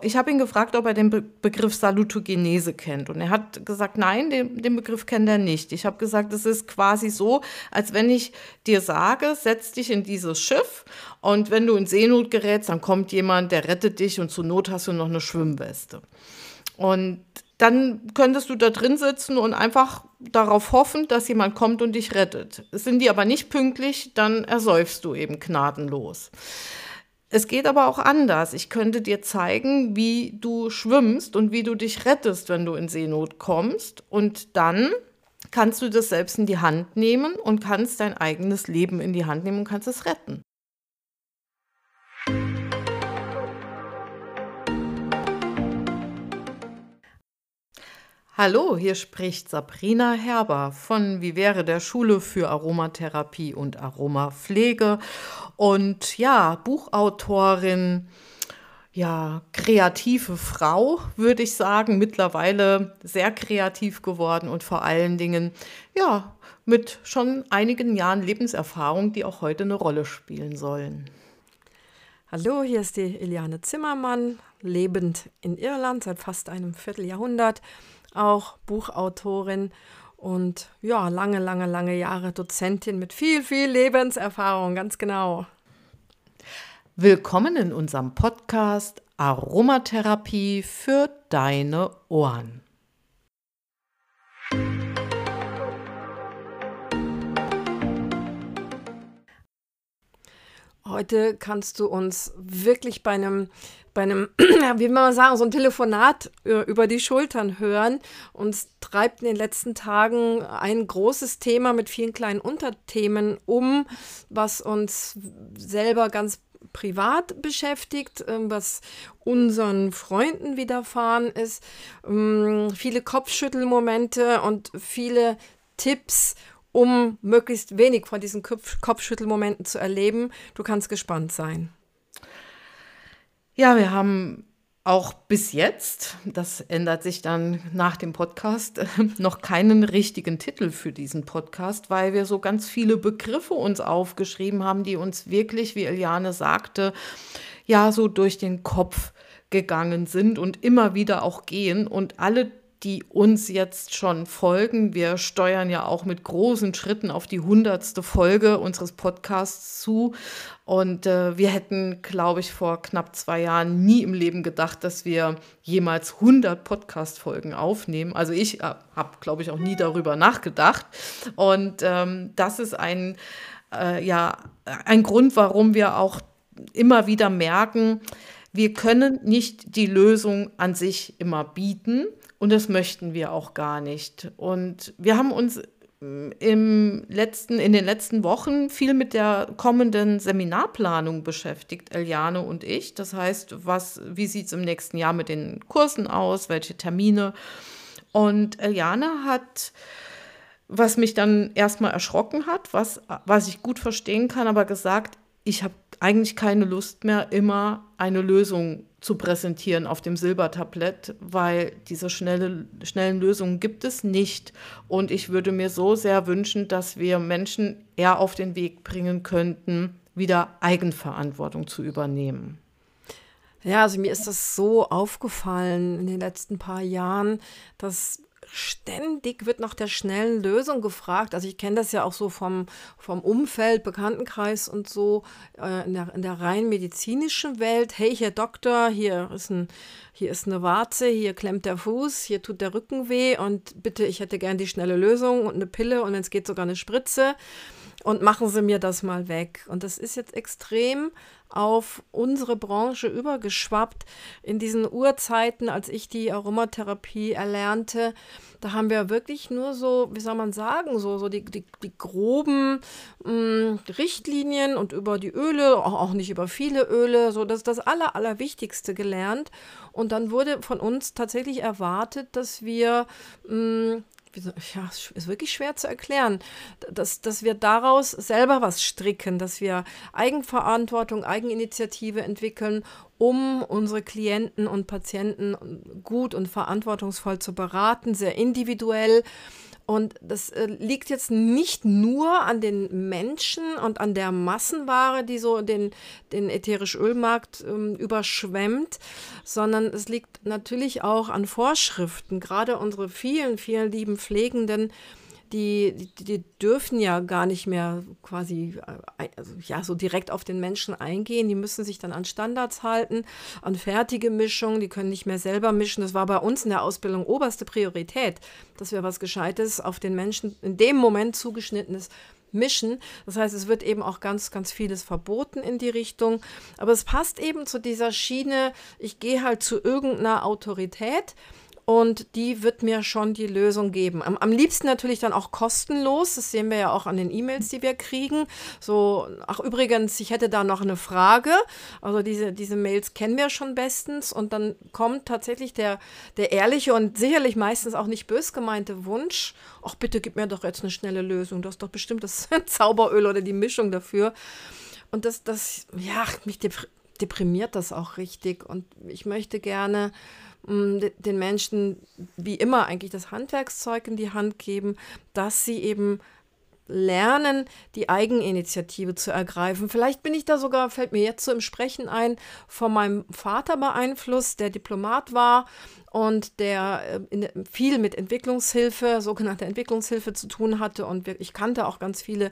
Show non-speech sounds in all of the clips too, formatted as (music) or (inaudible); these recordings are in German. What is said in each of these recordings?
Ich habe ihn gefragt, ob er den Be Begriff Salutogenese kennt. Und er hat gesagt, nein, den, den Begriff kennt er nicht. Ich habe gesagt, es ist quasi so, als wenn ich dir sage, setz dich in dieses Schiff und wenn du in Seenot gerätst, dann kommt jemand, der rettet dich und zur Not hast du noch eine Schwimmweste. Und dann könntest du da drin sitzen und einfach darauf hoffen, dass jemand kommt und dich rettet. Sind die aber nicht pünktlich, dann ersäufst du eben gnadenlos. Es geht aber auch anders. Ich könnte dir zeigen, wie du schwimmst und wie du dich rettest, wenn du in Seenot kommst. Und dann kannst du das selbst in die Hand nehmen und kannst dein eigenes Leben in die Hand nehmen und kannst es retten. Hallo, hier spricht Sabrina Herber von Wie wäre der Schule für Aromatherapie und Aromapflege und ja, Buchautorin, ja, kreative Frau, würde ich sagen, mittlerweile sehr kreativ geworden und vor allen Dingen, ja, mit schon einigen Jahren Lebenserfahrung, die auch heute eine Rolle spielen sollen. Hallo, hier ist die Eliane Zimmermann, lebend in Irland seit fast einem Vierteljahrhundert auch Buchautorin und ja, lange, lange, lange Jahre Dozentin mit viel, viel Lebenserfahrung, ganz genau. Willkommen in unserem Podcast Aromatherapie für deine Ohren. Heute kannst du uns wirklich bei einem, bei einem, (clears throat) wie man sagen, so ein Telefonat äh, über die Schultern hören. Uns treibt in den letzten Tagen ein großes Thema mit vielen kleinen Unterthemen um, was uns selber ganz privat beschäftigt, ähm, was unseren Freunden widerfahren ist, ähm, viele Kopfschüttelmomente und viele Tipps um möglichst wenig von diesen Kopf Kopfschüttelmomenten zu erleben. Du kannst gespannt sein. Ja, wir haben auch bis jetzt, das ändert sich dann nach dem Podcast, (laughs) noch keinen richtigen Titel für diesen Podcast, weil wir so ganz viele Begriffe uns aufgeschrieben haben, die uns wirklich, wie Eliane sagte, ja, so durch den Kopf gegangen sind und immer wieder auch gehen. Und alle die uns jetzt schon folgen. Wir steuern ja auch mit großen Schritten auf die hundertste Folge unseres Podcasts zu. Und äh, wir hätten, glaube ich, vor knapp zwei Jahren nie im Leben gedacht, dass wir jemals 100 Podcast-Folgen aufnehmen. Also ich äh, habe, glaube ich, auch nie darüber nachgedacht. Und ähm, das ist ein, äh, ja, ein Grund, warum wir auch immer wieder merken, wir können nicht die Lösung an sich immer bieten und das möchten wir auch gar nicht. Und wir haben uns mm, im letzten, in den letzten Wochen viel mit der kommenden Seminarplanung beschäftigt, Eliane und ich. Das heißt, was, wie sieht es im nächsten Jahr mit den Kursen aus, welche Termine? Und Eliane hat, was mich dann erstmal erschrocken hat, was, was ich gut verstehen kann, aber gesagt, ich habe eigentlich keine Lust mehr, immer eine Lösung zu präsentieren auf dem Silbertablett, weil diese schnelle, schnellen Lösungen gibt es nicht. Und ich würde mir so sehr wünschen, dass wir Menschen eher auf den Weg bringen könnten, wieder Eigenverantwortung zu übernehmen. Ja, also mir ist das so aufgefallen in den letzten paar Jahren, dass ständig wird nach der schnellen Lösung gefragt. Also ich kenne das ja auch so vom, vom Umfeld, Bekanntenkreis und so äh, in, der, in der rein medizinischen Welt. Hey, hier Doktor, hier ist, ein, hier ist eine Warze, hier klemmt der Fuß, hier tut der Rücken weh und bitte, ich hätte gern die schnelle Lösung und eine Pille und wenn es geht sogar eine Spritze und machen Sie mir das mal weg. Und das ist jetzt extrem auf unsere Branche übergeschwappt. In diesen Urzeiten, als ich die Aromatherapie erlernte, da haben wir wirklich nur so, wie soll man sagen, so, so die, die, die groben mh, mm, Richtlinien und über die Öle, auch, auch nicht über viele Öle, so das das Aller, Allerwichtigste gelernt. Und dann wurde von uns tatsächlich erwartet, dass wir mh, ja, ist wirklich schwer zu erklären, dass, dass wir daraus selber was stricken, dass wir Eigenverantwortung, Eigeninitiative entwickeln, um unsere Klienten und Patienten gut und verantwortungsvoll zu beraten, sehr individuell Und das äh, liegt jetzt nicht nur an den Menschen und an der Massenware, die so den, den ätherisch Ölmarkt ähm, überschwemmt, sondern es liegt natürlich auch an Vorschriften. Gerade unsere vielen, vielen lieben Pflegenden die, die, die, dürfen ja gar nicht mehr quasi äh, also ja, so direkt auf den Menschen eingehen. Die müssen sich dann an Standards halten, an fertige Mischungen. Die können nicht mehr selber mischen. Das war bei uns in der Ausbildung oberste Priorität, dass wir was Gescheites auf den Menschen in dem Moment zugeschnittenes mischen. Das heißt, es wird eben auch ganz, ganz vieles verboten in die Richtung. Aber es passt eben zu dieser Schiene, ich gehe halt zu irgendeiner Autorität und die wird mir schon die Lösung geben. Am, am, liebsten natürlich dann auch kostenlos. Das sehen wir ja auch an den E-Mails, die wir kriegen. So, ach übrigens, ich hätte da noch eine Frage. Also diese, diese Mails kennen wir schon bestens. Und dann kommt tatsächlich der, der ehrliche und sicherlich meistens auch nicht bös gemeinte Wunsch. Ach bitte, gib mir doch jetzt eine schnelle Lösung. Du hast doch bestimmt das (laughs) Zauberöl oder die Mischung dafür. Und das, das, ja, mich deprimiert das auch richtig. Und ich möchte gerne den Menschen wie immer eigentlich das Handwerkszeug in die Hand geben, dass sie eben lernen, die Eigeninitiative zu ergreifen. Vielleicht bin ich da sogar, fällt mir jetzt so im Sprechen ein, von meinem Vater beeinflusst, der Diplomat war und der äh, viel mit Entwicklungshilfe, sogenannte Entwicklungshilfe zu tun hatte. Und ich kannte auch ganz viele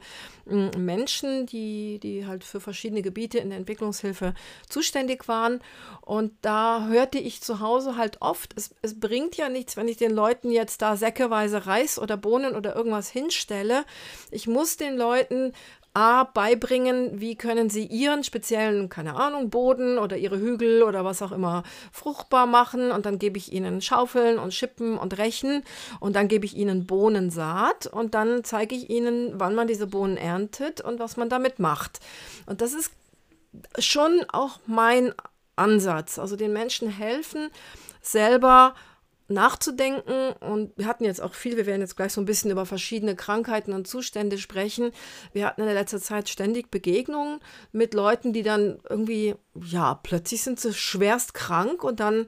hm, Menschen, die, die halt für verschiedene Gebiete in der Entwicklungshilfe zuständig waren. Und da hörte ich zu Hause halt oft, es, es bringt ja nichts, wenn ich den Leuten jetzt da säckeweise Reis oder Bohnen oder irgendwas hinstelle. Ich muss den Leuten A, beibringen, wie können sie ihren speziellen, keine Ahnung, Boden oder ihre Hügel oder was auch immer fruchtbar machen. Und dann gebe ich ihnen Schaufeln und Schippen und Rechen und dann gebe ich ihnen Bohnensaat und dann zeige ich ihnen, wann man diese Bohnen erntet und was man damit macht. Und das ist schon auch mein Ansatz. Also den Menschen helfen, selber nachzudenken. Und wir hatten jetzt auch viel, wir werden jetzt gleich so ein bisschen über verschiedene Krankheiten und Zustände sprechen. Wir hatten in der letzten Zeit ständig Begegnungen mit Leuten, die dann irgendwie, ja, plötzlich sind sie schwerst krank und dann,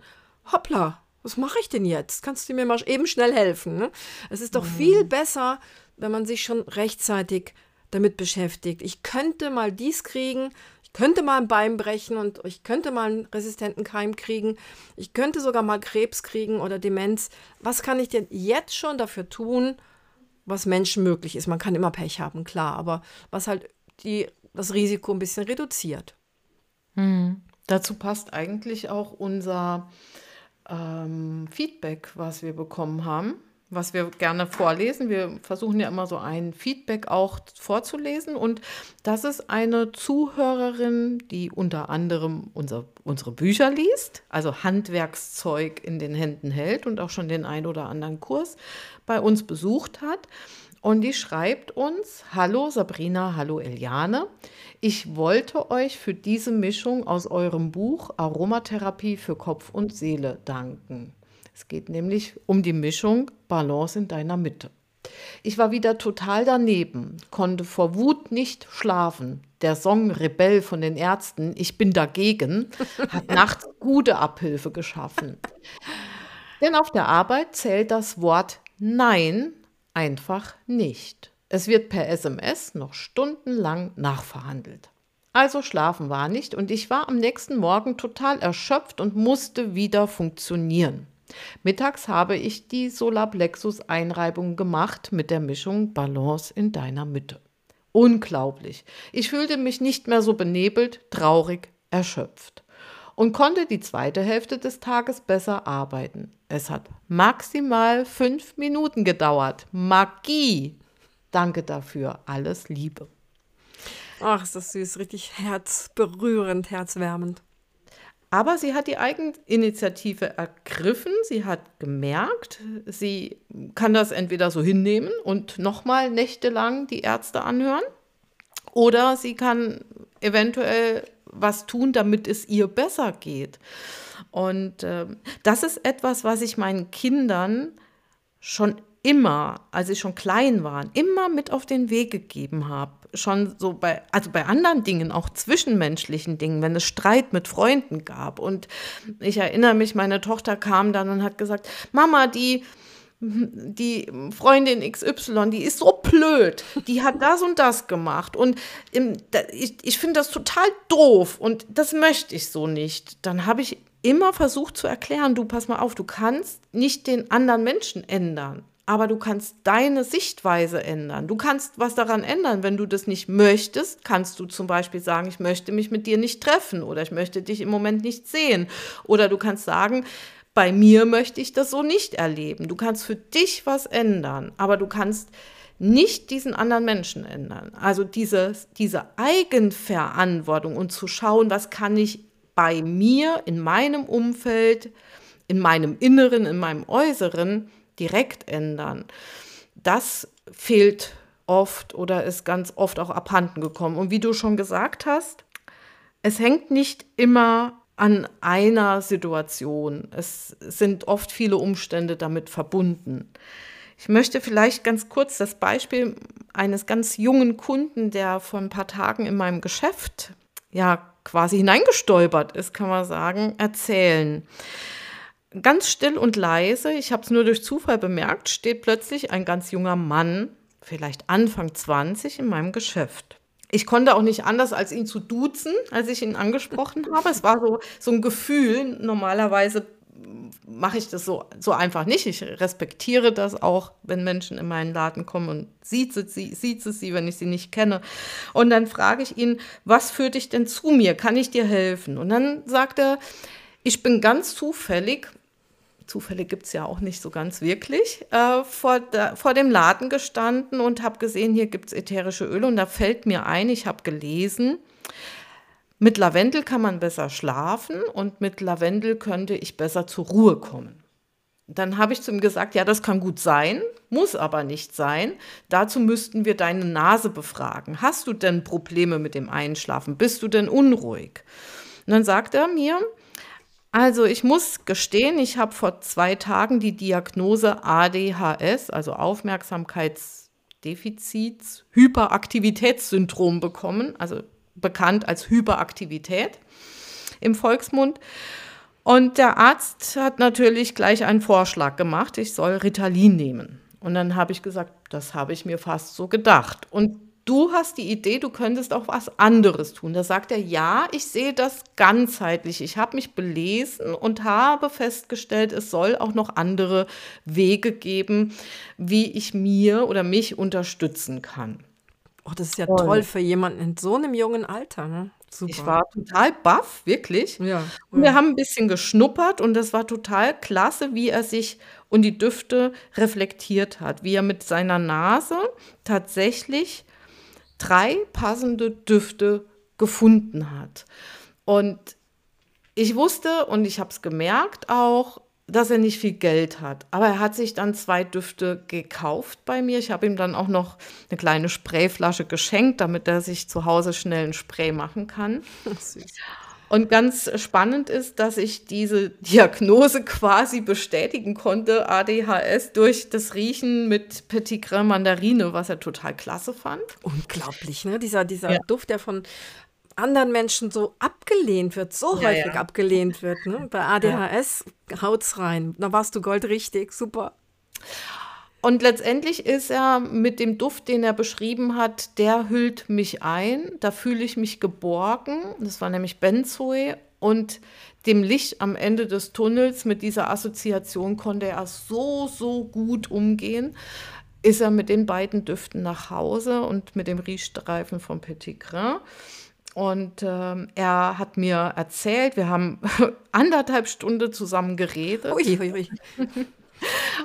hoppla, was mache ich denn jetzt? Kannst du mir mal eben schnell helfen? Ne? Es ist doch mhm. viel besser, wenn man sich schon rechtzeitig damit beschäftigt. Ich könnte mal dies kriegen, könnte mal ein Bein brechen und ich könnte mal einen resistenten Keim kriegen. Ich könnte sogar mal Krebs kriegen oder Demenz. Was kann ich denn jetzt schon dafür tun, was Menschen möglich ist? Man kann immer Pech haben, klar, aber was halt die, das Risiko ein bisschen reduziert. Hm. Dazu passt eigentlich auch unser ähm, Feedback, was wir bekommen haben was wir gerne vorlesen. Wir versuchen ja immer so ein Feedback auch vorzulesen. Und das ist eine Zuhörerin, die unter anderem unser, unsere Bücher liest, also Handwerkszeug in den Händen hält und auch schon den ein oder anderen Kurs bei uns besucht hat. Und die schreibt uns, hallo Sabrina, hallo Eliane. Ich wollte euch für diese Mischung aus eurem Buch Aromatherapie für Kopf und Seele danken. Es geht nämlich um die Mischung Balance in deiner Mitte. Ich war wieder total daneben, konnte vor Wut nicht schlafen. Der Song Rebell von den Ärzten, Ich bin dagegen, (laughs) hat nachts gute Abhilfe geschaffen. Denn auf der Arbeit zählt das Wort Nein einfach nicht. Es wird per SMS noch stundenlang nachverhandelt. Also schlafen war nicht und ich war am nächsten Morgen total erschöpft und musste wieder funktionieren. Mittags habe ich die Solarplexus-Einreibung gemacht mit der Mischung Balance in deiner Mitte. Unglaublich. Ich fühlte mich nicht mehr so benebelt, traurig, erschöpft und konnte die zweite Hälfte des Tages besser arbeiten. Es hat maximal fünf Minuten gedauert. Magie! Danke dafür. Alles Liebe. Ach, ist das süß, richtig herzberührend, herzwärmend. Aber sie hat die Eigeninitiative ergriffen, sie hat gemerkt, sie kann das entweder so hinnehmen und nochmal nächtelang die Ärzte anhören, oder sie kann eventuell was tun, damit es ihr besser geht. Und äh, das ist etwas, was ich meinen Kindern schon immer, als sie schon klein waren, immer mit auf den Weg gegeben habe. Schon so bei, also bei anderen Dingen, auch zwischenmenschlichen Dingen, wenn es Streit mit Freunden gab. Und ich erinnere mich, meine Tochter kam dann und hat gesagt, Mama, die, die Freundin XY, die ist so blöd, die hat das und das gemacht und ich, ich finde das total doof und das möchte ich so nicht. Dann habe ich immer versucht zu erklären, du pass mal auf, du kannst nicht den anderen Menschen ändern, aber du kannst deine Sichtweise ändern. Du kannst was daran ändern. Wenn du das nicht möchtest, kannst du zum Beispiel sagen, ich möchte mich mit dir nicht treffen oder ich möchte dich im Moment nicht sehen. Oder du kannst sagen, bei mir möchte ich das so nicht erleben. Du kannst für dich was ändern, aber du kannst nicht diesen anderen Menschen ändern. Also diese, diese Eigenverantwortung und zu schauen, was kann ich bei mir, in meinem Umfeld, in meinem Inneren, in meinem Äußeren direkt ändern. Das fehlt oft oder ist ganz oft auch abhanden gekommen. Und wie du schon gesagt hast, es hängt nicht immer an einer Situation. Es sind oft viele Umstände damit verbunden. Ich möchte vielleicht ganz kurz das Beispiel eines ganz jungen Kunden, der vor ein paar Tagen in meinem Geschäft ja quasi hineingestolpert ist, kann man sagen, erzählen. Ganz still und leise, ich habe es nur durch Zufall bemerkt, steht plötzlich ein ganz junger Mann, vielleicht Anfang 20, in meinem Geschäft ich konnte auch nicht anders, als ihn zu duzen, als ich ihn angesprochen (laughs) habe. Es war so, so ein Gefühl. Normalerweise mache ich das so, so einfach nicht. Ich respektiere das auch, wenn Menschen in meinen Laden kommen und sieht sie, sieht sie, wenn ich sie nicht kenne. Und dann frage ich ihn, was führt dich denn zu mir? Kann ich dir helfen? Und dann sagt er, ich bin ganz zufällig Zufälle gibt es ja auch nicht so ganz wirklich, äh, vor, da, vor dem Laden gestanden und habe gesehen, hier gibt es ätherische Öle. Und da fällt mir ein, ich habe gelesen, mit Lavendel kann man besser schlafen und mit Lavendel könnte ich besser zur Ruhe kommen. Dann habe ich zu ihm gesagt, ja, das kann gut sein, muss aber nicht sein. Dazu müssten wir deine Nase befragen. Hast du denn Probleme mit dem Einschlafen? Bist du denn unruhig? Und dann sagt er mir, also ich muss gestehen, ich habe vor zwei Tagen die Diagnose ADHS, also Aufmerksamkeitsdefizits, Hyperaktivitätssyndrom bekommen, also bekannt als Hyperaktivität im Volksmund. Und der Arzt hat natürlich gleich einen Vorschlag gemacht, ich soll Ritalin nehmen. Und dann habe ich gesagt, das habe ich mir fast so gedacht. Und du hast die Idee, du könntest auch was anderes tun. Da sagt er, ja, ich sehe das ganzheitlich. Ich habe mich belesen und habe festgestellt, es soll auch noch andere Wege geben, wie ich mir oder mich unterstützen kann. Oh, das ist ja toll, toll für jemanden in so einem jungen Alter. Ne? Super. Ich war total baff, wirklich. Ja, und wir haben ein bisschen geschnuppert und das war total klasse, wie er sich und die Düfte reflektiert hat, wie er mit seiner Nase tatsächlich drei passende Düfte gefunden hat. Und ich wusste und ich habe es gemerkt auch, dass er nicht viel Geld hat. Aber er hat sich dann zwei Düfte gekauft bei mir. Ich habe ihm dann auch noch eine kleine Sprayflasche geschenkt, damit er sich zu Hause schnell ein Spray machen kann. (laughs) Süß. Und ganz spannend ist, dass ich diese Diagnose quasi bestätigen konnte, ADHS, durch das Riechen mit Petit Grain Mandarine, was er total klasse fand. Unglaublich, ne? Dieser, dieser ja. Duft, der von anderen Menschen so abgelehnt wird, so ja, häufig ja. abgelehnt wird. Ne? Bei ADHS haut's rein. Da warst du goldrichtig, super. Und letztendlich ist er mit dem Duft, den er beschrieben hat, der hüllt mich ein. Da fühle ich mich geborgen. Das war nämlich Benzoe. Und dem Licht am Ende des Tunnels mit dieser Assoziation konnte er so, so gut umgehen. Ist er mit den beiden Düften nach Hause und mit dem Riechstreifen von Petit Grain. Und ähm, er hat mir erzählt, wir haben (laughs) anderthalb Stunden zusammen geredet. Ui, ui, ui.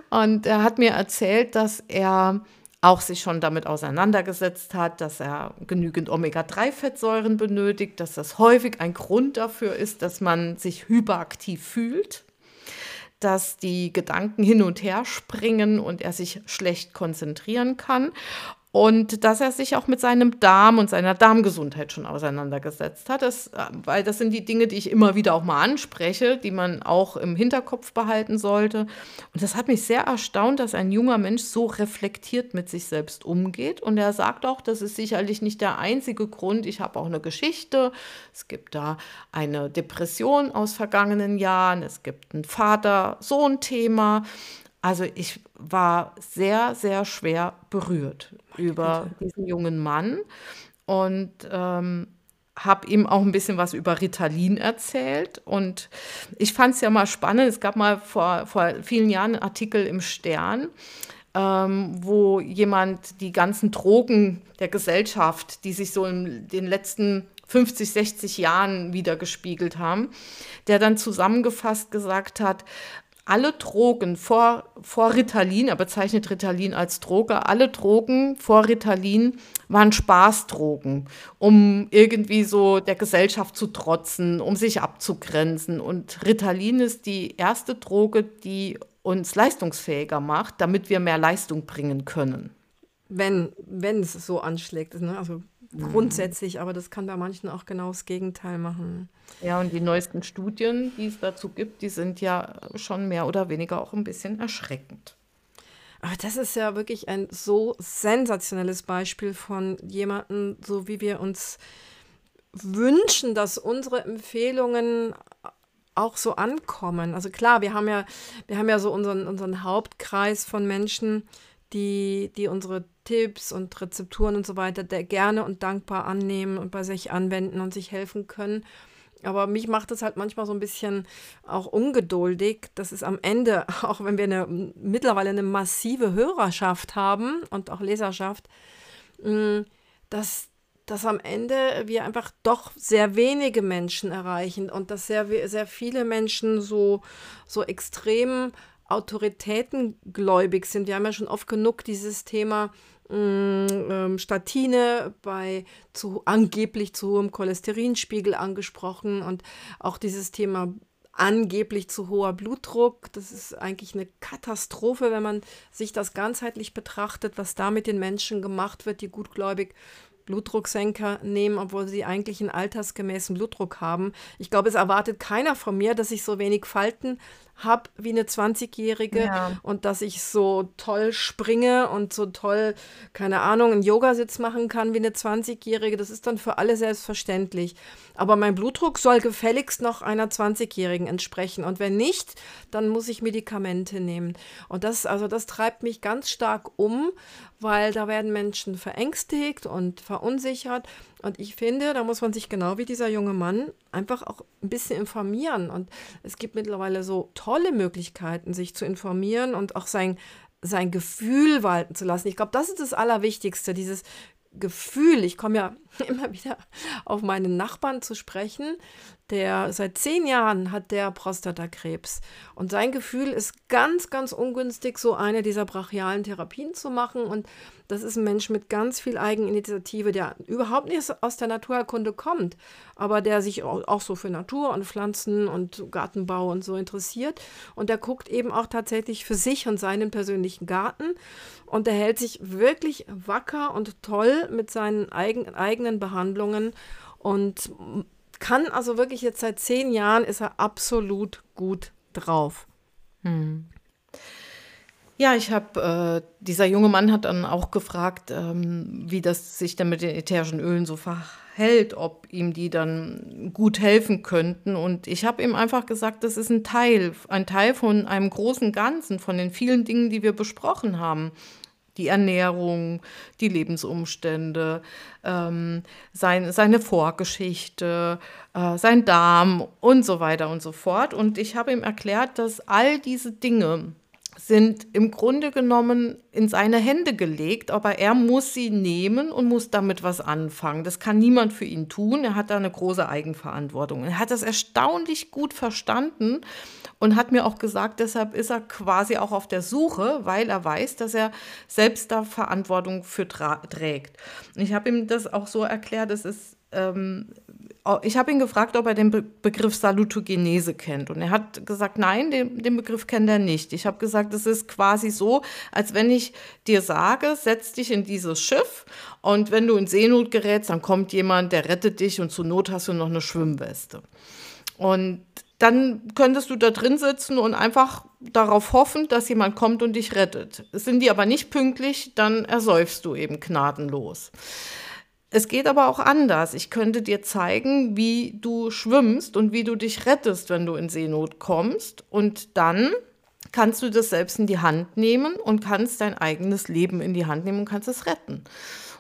Und er hat mir erzählt, dass er auch sich schon damit auseinandergesetzt hat, dass er genügend Omega-3-Fettsäuren benötigt, dass das häufig ein Grund dafür ist, dass man sich hyperaktiv fühlt, dass die Gedanken hin und her springen und er sich schlecht konzentrieren kann und dass er sich auch mit seinem Darm und seiner Darmgesundheit schon auseinandergesetzt hat. Das, äh, weil das sind die Dinge, die ich immer wieder auch mal anspreche, die man auch im Hinterkopf behalten sollte. Und das hat mich sehr erstaunt, dass ein junger Mensch so reflektiert mit sich selbst umgeht. Und er sagt auch, das ist sicherlich nicht der einzige Grund. Ich habe auch eine Geschichte. Es gibt da eine Depression aus vergangenen Jahren. Es gibt ein Vater-Sohn-Thema. Also ich war sehr, sehr schwer berührt über diesen jungen Mann und ähm, habe ihm auch ein bisschen was über Ritalin erzählt. Und ich fand es ja mal spannend. Es gab mal vor, vor vielen Jahren einen Artikel im Stern, ähm, wo jemand die ganzen Drogen der Gesellschaft, die sich so in den letzten 50, 60 Jahren wieder gespiegelt haben, der dann zusammengefasst gesagt hat, alle Drogen vor, vor Ritalin, er bezeichnet Ritalin als Droge, alle Drogen vor Ritalin waren Spaßdrogen, um irgendwie so der Gesellschaft zu trotzen, um sich abzugrenzen. Und Ritalin ist die erste Droge, die uns leistungsfähiger macht, damit wir mehr Leistung bringen können. Wenn, wenn es so anschlägt. Ne? Also grundsätzlich, aber das kann bei manchen auch genau das Gegenteil machen. Ja, und die neuesten Studien, die es dazu gibt, die sind ja schon mehr oder weniger auch ein bisschen erschreckend. Aber das ist ja wirklich ein so sensationelles Beispiel von jemandem, so wie wir uns wünschen, dass unsere Empfehlungen auch so ankommen. Also klar, wir haben ja, wir haben ja so unseren, unseren Hauptkreis von Menschen, die, die unsere Tipps und Rezepturen und so weiter gerne und dankbar annehmen und bei sich anwenden und sich helfen können. Aber mich macht es halt manchmal so ein bisschen auch ungeduldig, dass es am Ende, (laughs) auch wenn wir eine, mittlerweile eine massive Hörerschaft haben und auch Leserschaft, mm, dass, dass am Ende wir einfach doch sehr wenige Menschen erreichen und dass sehr, sehr viele Menschen so, so extrem autoritätengläubig sind. Wir haben ja schon oft genug dieses Thema Mm, ähm, Statine bei zu, angeblich zu hohem Cholesterinspiegel angesprochen und auch dieses Thema angeblich zu hoher Blutdruck. Das ist eigentlich eine Katastrophe, wenn man sich das ganzheitlich betrachtet, was da mit den Menschen gemacht wird, die gutgläubig Blutdrucksenker nehmen, obwohl sie eigentlich einen altersgemäßen Blutdruck haben. Ich glaube, es erwartet keiner von mir, dass ich so wenig Falten habe wie eine 20-Jährige ja. und dass ich so toll springe und so toll, keine Ahnung, einen Yogasitz machen kann wie eine 20-Jährige. Das ist dann für alle selbstverständlich. Aber mein Blutdruck soll gefälligst noch einer 20-Jährigen entsprechen. Und wenn nicht, dann muss ich Medikamente nehmen. Und das, also das treibt mich ganz stark um, weil da werden Menschen verängstigt und verunsichert. Und ich finde, da muss man sich genau wie dieser junge Mann einfach auch ein bisschen informieren. Und es gibt mittlerweile so tolle Möglichkeiten, sich zu informieren und auch sein, sein Gefühl walten zu lassen. Ich glaube, das ist das Allerwichtigste, dieses Gefühl. Ich komme ja (laughs) immer wieder auf meinen Nachbarn zu sprechen, der seit zehn Jahren hat der Prostatakrebs. Und sein Gefühl ist ganz, ganz ungünstig, so eine dieser brachialen Therapien zu machen. Und das ist ein Mensch mit ganz viel Eigeninitiative, der überhaupt nicht aus der Naturerkunde kommt, aber der sich auch so für Natur und Pflanzen und Gartenbau und so interessiert. Und der guckt eben auch tatsächlich für sich und seinen persönlichen Garten. Und er hält sich wirklich wacker und toll mit seinen eigenen Behandlungen und kann also wirklich jetzt seit zehn Jahren ist er absolut gut drauf. Hm. Ja, ich habe, äh, dieser junge Mann hat dann auch gefragt, ähm, wie das sich denn mit den ätherischen Ölen so verhält, ob ihm die dann gut helfen könnten. Und ich habe ihm einfach gesagt, das ist ein Teil, ein Teil von einem großen Ganzen, von den vielen Dingen, die wir besprochen haben die Ernährung, die Lebensumstände, ähm, sein, seine Vorgeschichte, äh, sein Darm und so weiter und so fort. Und ich habe ihm erklärt, dass all diese Dinge sind im Grunde genommen in seine Hände gelegt, aber er muss sie nehmen und muss damit was anfangen. Das kann niemand für ihn tun. Er hat da eine große Eigenverantwortung. Er hat das erstaunlich gut verstanden und hat mir auch gesagt, deshalb ist er quasi auch auf der Suche, weil er weiß, dass er selbst da Verantwortung für trägt. Ich habe ihm das auch so erklärt, es ist ähm, ich habe ihn gefragt, ob er den Be Begriff Salutogenese kennt. Und er hat gesagt, nein, den, den Begriff kennt er nicht. Ich habe gesagt, es ist quasi so, als wenn ich dir sage, setz dich in dieses Schiff und wenn du in Seenot gerätst, dann kommt jemand, der rettet dich und zur Not hast du noch eine Schwimmweste. Und dann könntest du da drin sitzen und einfach darauf hoffen, dass jemand kommt und dich rettet. Sind die aber nicht pünktlich, dann ersäufst du eben gnadenlos. Es geht aber auch anders. Ich könnte dir zeigen, wie du schwimmst und wie du dich rettest, wenn du in Seenot kommst. Und dann kannst du das selbst in die Hand nehmen und kannst dein eigenes Leben in die Hand nehmen und kannst es retten.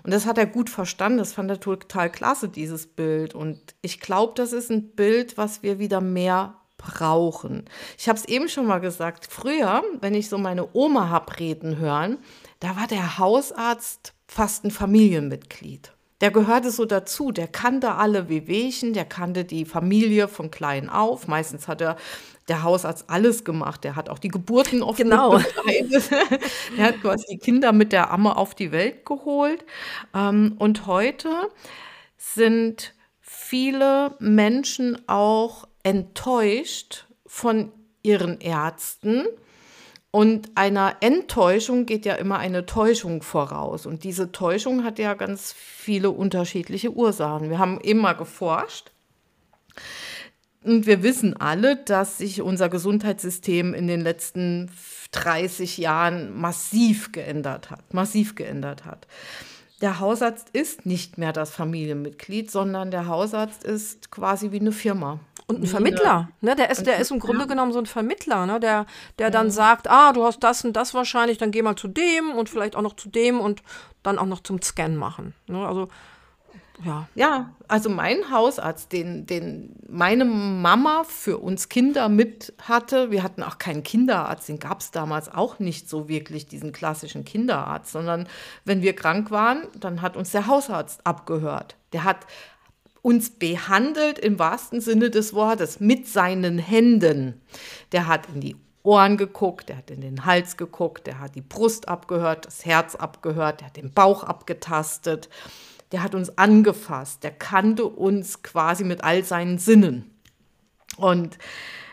Und das hat er gut verstanden. Das fand er total klasse, dieses Bild. Und ich glaube, das ist ein Bild, was wir wieder mehr brauchen. Ich habe es eben schon mal gesagt. Früher, wenn ich so meine Oma habe reden hören, da war der Hausarzt fast ein Familienmitglied. Der gehörte so dazu, der kannte alle Wehwehchen, der kannte die Familie von klein auf. Meistens hat er der Hausarzt alles gemacht. Der hat auch die Geburten oft genau. (laughs) Der hat quasi die Kinder mit der Amme auf die Welt geholt. Ähm, und heute sind viele Menschen auch enttäuscht von ihren Ärzten. Und einer Enttäuschung geht ja immer eine Täuschung voraus. Und diese Täuschung hat ja ganz viele unterschiedliche Ursachen. Wir haben immer geforscht und wir wissen alle, dass sich unser Gesundheitssystem in den letzten 30 Jahren massiv geändert hat, massiv geändert hat. Der Hausarzt ist nicht mehr das Familienmitglied, sondern der Hausarzt ist quasi wie eine Firma. Und ein Vermittler, ne? Der ist, der ist im Grunde genommen so ein Vermittler, ne? Der, der dann sagt, ah, du hast das und das wahrscheinlich, dann geh mal zu dem und vielleicht auch noch zu dem und dann auch noch zum Scan machen. Ne? Also ja. Ja, also mein Hausarzt, den, den meine Mama für uns Kinder mit hatte, wir hatten auch keinen Kinderarzt, den gab es damals auch nicht so wirklich, diesen klassischen Kinderarzt, sondern wenn wir krank waren, dann hat uns der Hausarzt abgehört. Der hat uns behandelt im wahrsten Sinne des Wortes mit seinen Händen. Der hat in die Ohren geguckt, der hat in den Hals geguckt, der hat die Brust abgehört, das Herz abgehört, der hat den Bauch abgetastet der hat uns angefasst, der kannte uns quasi mit all seinen Sinnen und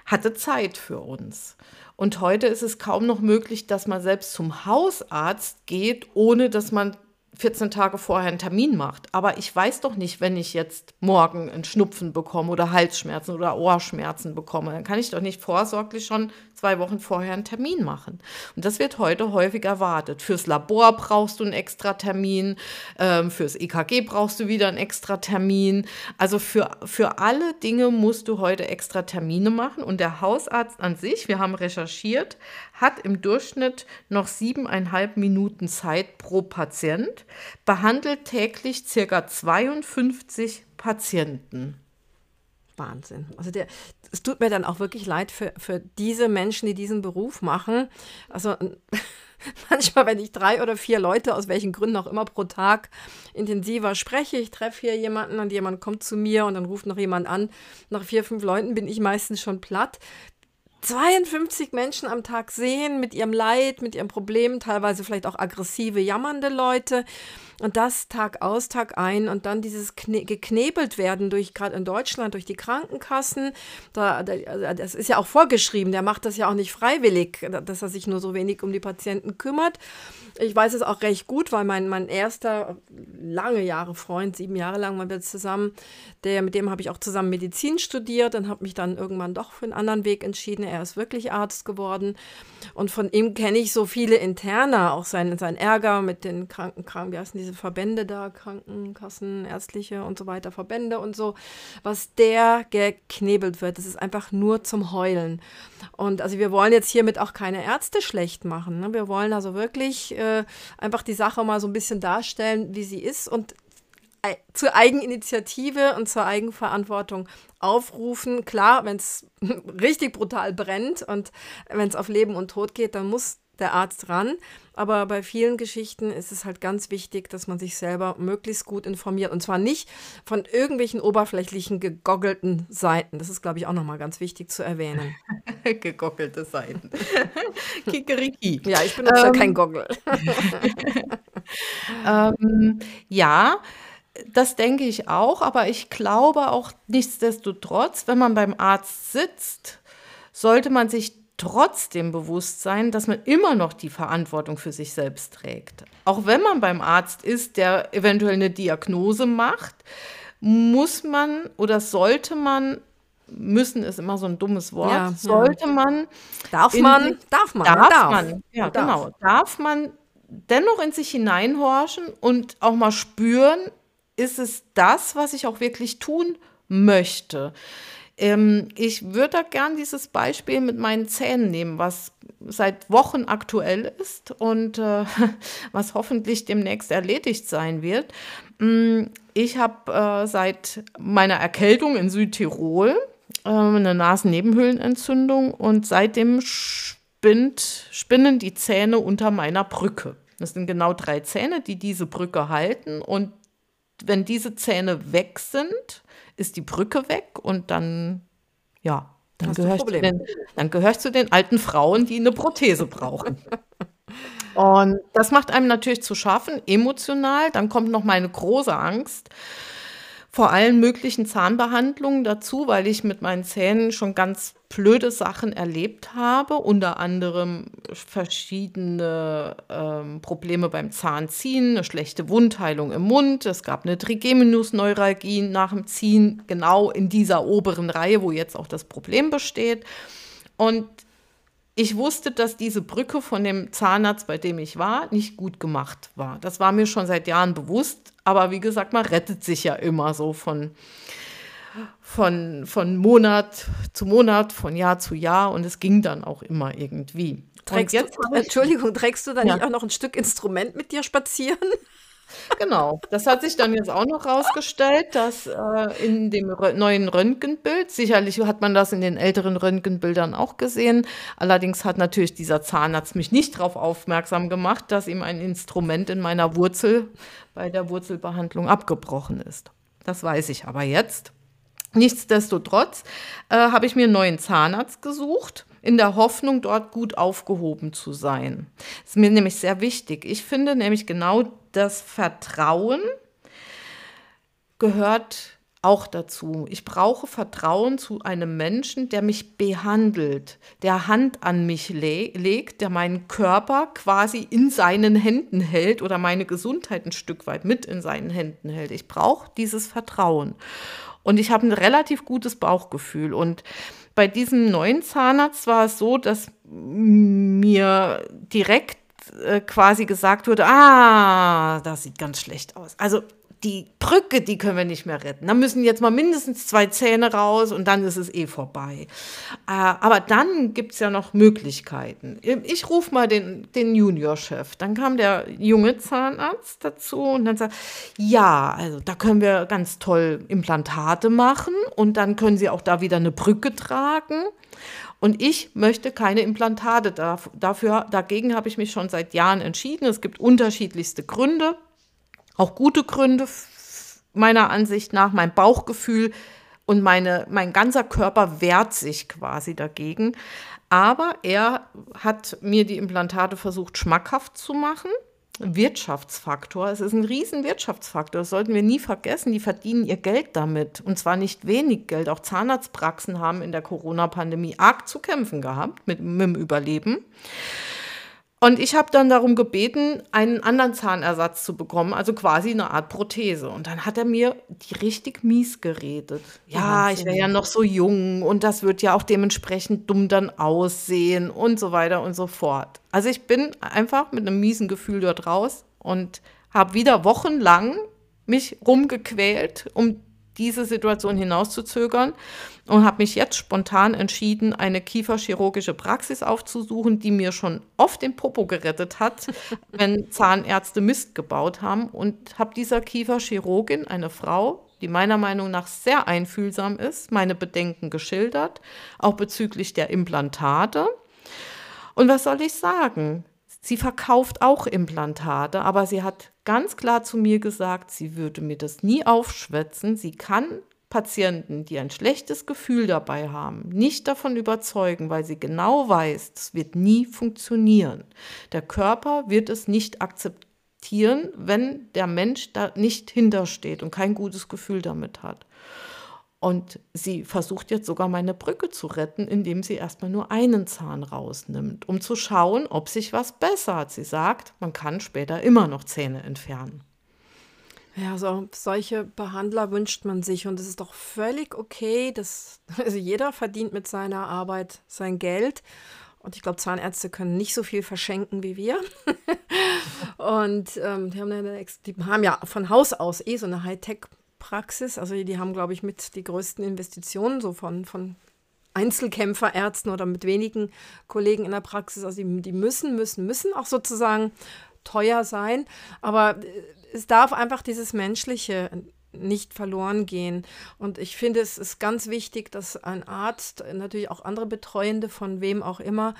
hatte Zeit für uns. Und heute ist es kaum noch möglich, dass man selbst zum Hausarzt geht, ohne dass man 14 Tage vorher einen Termin macht. Aber ich weiß doch nicht, wenn ich jetzt morgen einen Schnupfen bekomme oder Halsschmerzen oder Ohrschmerzen bekomme, dann kann ich doch nicht vorsorglich schon zwei Wochen vorher einen Termin machen. Und das wird heute häufig erwartet. Fürs Labor brauchst du einen extra Termin, ähm, fürs EKG brauchst du wieder einen extra Termin. Also für, für alle Dinge musst du heute extra Termine machen. Und der Hausarzt an sich, wir haben recherchiert, hat im Durchschnitt noch siebeneinhalb Minuten Zeit pro Patient, behandelt täglich circa 52 Patienten. Wahnsinn. Also der, es tut mir dann auch wirklich leid für, für diese Menschen, die diesen Beruf machen. Also (laughs) manchmal, wenn ich drei oder vier Leute, aus welchen Gründen auch immer, pro Tag intensiver spreche, ich treffe hier jemanden und jemand kommt zu mir und dann ruft noch jemand an. Nach vier, fünf Leuten bin ich meistens schon platt. 52 Menschen am Tag sehen mit ihrem Leid, mit ihren Problemen, teilweise vielleicht auch aggressive, jammernde Leute. Und das Tag aus, Tag ein und dann dieses geknebelt werden durch, gerade in Deutschland, durch die Krankenkassen. Da, da, also das ist ja auch vorgeschrieben, der macht das ja auch nicht freiwillig, dass er sich nur so wenig um die Patienten kümmert. Ich weiß es auch recht gut, weil mein, mein erster lange Jahre Freund, sieben Jahre lang waren wir zusammen, der, mit dem habe ich auch zusammen Medizin studiert und habe mich dann irgendwann doch für einen anderen Weg entschieden. Er ist wirklich Arzt geworden. Und von ihm kenne ich so viele Interner, auch sein, sein Ärger mit den Kranken, Kranken, wie heißen diese Verbände da, Krankenkassen, ärztliche und so weiter, Verbände und so, was der geknebelt wird. Das ist einfach nur zum Heulen. Und also wir wollen jetzt hiermit auch keine Ärzte schlecht machen. Ne? Wir wollen also wirklich äh, einfach die Sache mal so ein bisschen darstellen, wie sie ist und zur Eigeninitiative und zur Eigenverantwortung aufrufen. Klar, wenn es (laughs) richtig brutal brennt und wenn es auf Leben und Tod geht, dann muss der Arzt ran. Aber bei vielen Geschichten ist es halt ganz wichtig, dass man sich selber möglichst gut informiert. Und zwar nicht von irgendwelchen oberflächlichen gegoggelten Seiten. Das ist, glaube ich, auch nochmal ganz wichtig zu erwähnen. (laughs) Gegoggelte Seiten. (laughs) Kikeriki. Ja, ich benutze ähm, ja kein Goggle. (laughs) ähm, ja, das denke ich auch, aber ich glaube auch nichtsdestotrotz, wenn man beim Arzt sitzt, sollte man sich trotzdem bewusst sein, dass man immer noch die Verantwortung für sich selbst trägt. Auch wenn man beim Arzt ist, der eventuell eine Diagnose macht, muss man oder sollte man müssen ist immer so ein dummes Wort. Ja, sollte ja. man darf man darf man darf, darf. man ja darf. genau darf man dennoch in sich hineinhorchen und auch mal spüren, ist es das, was ich auch wirklich tun möchte? Ähm, ich würde da gern dieses Beispiel mit meinen Zähnen nehmen, was seit Wochen aktuell ist und äh, (laughs) was hoffentlich demnächst erledigt sein wird. Mm, ich habe äh, seit meiner Erkältung in Südtirol äh, eine Nasennebenhöhlenentzündung und seitdem spinnt, spinnen die Zähne unter meiner Brücke. Das sind genau drei Zähne, die diese Brücke halten und wenn diese Zähne weg sind, ist die Brücke weg und dann, ja, dann gehöre ich, zu den, dann gehör ich zu den alten Frauen, die eine Prothese brauchen. (laughs) Und das macht einem natürlich zu schaffen, emotional. Dann kommt noch meine große Angst vor allen möglichen Zahnbehandlungen dazu, weil ich mit meinen Zähnen schon ganz blöde Sachen erlebt habe, unter anderem verschiedene ähm, Probleme beim Zahnziehen, eine schlechte Wundheilung im Mund, es gab eine Trigeminusneuralgie nach dem Ziehen, genau in dieser oberen Reihe, wo jetzt auch das Problem besteht. Und ich wusste, dass diese Brücke von dem Zahnarzt, bei dem ich war, nicht gut gemacht war. Das war mir schon seit Jahren bewusst, aber wie gesagt, man rettet sich ja immer so von von, von Monat zu Monat, von Jahr zu Jahr und es ging dann auch immer irgendwie. Trägst jetzt du, Entschuldigung, trägst du dann ja. nicht auch noch ein Stück Instrument mit dir spazieren? (laughs) Genau, das hat sich dann jetzt auch noch rausgestellt, dass äh, in dem neuen Röntgenbild, sicherlich hat man das in den älteren Röntgenbildern auch gesehen, allerdings hat natürlich dieser Zahnarzt mich nicht darauf aufmerksam gemacht, dass ihm ein Instrument in meiner Wurzel bei der Wurzelbehandlung abgebrochen ist. Das weiß ich aber jetzt. Nichtsdestotrotz äh, habe ich mir einen neuen Zahnarzt gesucht, in der Hoffnung, dort gut aufgehoben zu sein. Das ist mir nämlich sehr wichtig. Ich finde nämlich genau das Vertrauen gehört auch dazu. Ich brauche Vertrauen zu einem Menschen, der mich behandelt, der Hand an mich le legt, der meinen Körper quasi in seinen Händen hält oder meine Gesundheit ein Stück weit mit in seinen Händen hält. Ich brauche dieses Vertrauen. Und ich habe ein relativ gutes Bauchgefühl. Und bei diesem neuen Zahnarzt war es so, dass mir direkt äh, quasi gesagt wurde, ah, das sieht ganz schlecht aus. Also die Brücke, die können wir nicht mehr retten. Da müssen jetzt mal mindestens zwei Zähne raus und dann ist es eh vorbei. Äh, aber dann gibt es ja noch Möglichkeiten. Ich rufe mal den, den Juniorchef. Dann kam der junge Zahnarzt dazu und dann sagt, ja, also da können wir ganz toll Implantate machen und dann können Sie auch da wieder eine Brücke tragen. Und ich möchte keine Implantate dafür. Dagegen habe ich mich schon seit Jahren entschieden. Es gibt unterschiedlichste Gründe auch gute Gründe meiner Ansicht nach, mein Bauchgefühl und meine, mein ganzer Körper wehrt sich quasi dagegen. Aber er hat mir die Implantate versucht schmackhaft zu machen. Wirtschaftsfaktor. Es ist ein riesen Wirtschaftsfaktor. Das sollten wir nie vergessen. Die verdienen ihr Geld damit. Und zwar nicht wenig Geld. Auch Zahnarztpraxen haben in der Corona-Pandemie arg zu kämpfen gehabt mit, mit dem Überleben. Und ich habe dann darum gebeten, einen anderen Zahnersatz zu bekommen, also quasi eine Art Prothese. Und dann hat er mir die richtig mies geredet. Ja, ich wäre ja noch so jung und das wird ja auch dementsprechend dumm dann aussehen und so weiter und so fort. Also ich bin einfach mit einem miesen Gefühl dort raus und habe wieder wochenlang mich rumgequält, um diese Situation hinauszuzögern und habe mich jetzt spontan entschieden, eine kieferchirurgische Praxis aufzusuchen, die mir schon oft den Popo gerettet hat, (laughs) wenn Zahnärzte Mist gebaut haben und habe dieser Kieferchirurgin, eine Frau, die meiner Meinung nach sehr einfühlsam ist, meine Bedenken geschildert, auch bezüglich der Implantate. Und was soll ich sagen? Sie verkauft auch Implantate, aber sie hat ganz klar zu mir gesagt, sie würde mir das nie aufschwätzen. Sie kann Patienten, die ein schlechtes Gefühl dabei haben, nicht davon überzeugen, weil sie genau weiß, es wird nie funktionieren. Der Körper wird es nicht akzeptieren, wenn der Mensch da nicht hintersteht und kein gutes Gefühl damit hat. Und sie versucht jetzt sogar meine Brücke zu retten, indem sie erstmal nur einen Zahn rausnimmt, um zu schauen, ob sich was bessert. Sie sagt, man kann später immer noch Zähne entfernen. Ja, so, solche Behandler wünscht man sich und es ist doch völlig okay, dass also jeder verdient mit seiner Arbeit sein Geld. Und ich glaube, Zahnärzte können nicht so viel verschenken wie wir. (laughs) und ähm, die, haben eine, die haben ja von Haus aus eh so eine Hightech- Praxis. Also die haben, glaube ich, mit die größten Investitionen so von, von Einzelkämpferärzten oder mit wenigen Kollegen in der Praxis. Also die, die müssen, müssen, müssen auch sozusagen teuer sein. Aber äh, es darf einfach dieses Menschliche nicht verloren gehen. Und ich finde, es ist ganz wichtig, dass ein Arzt, natürlich auch andere Betreuende von wem auch immer,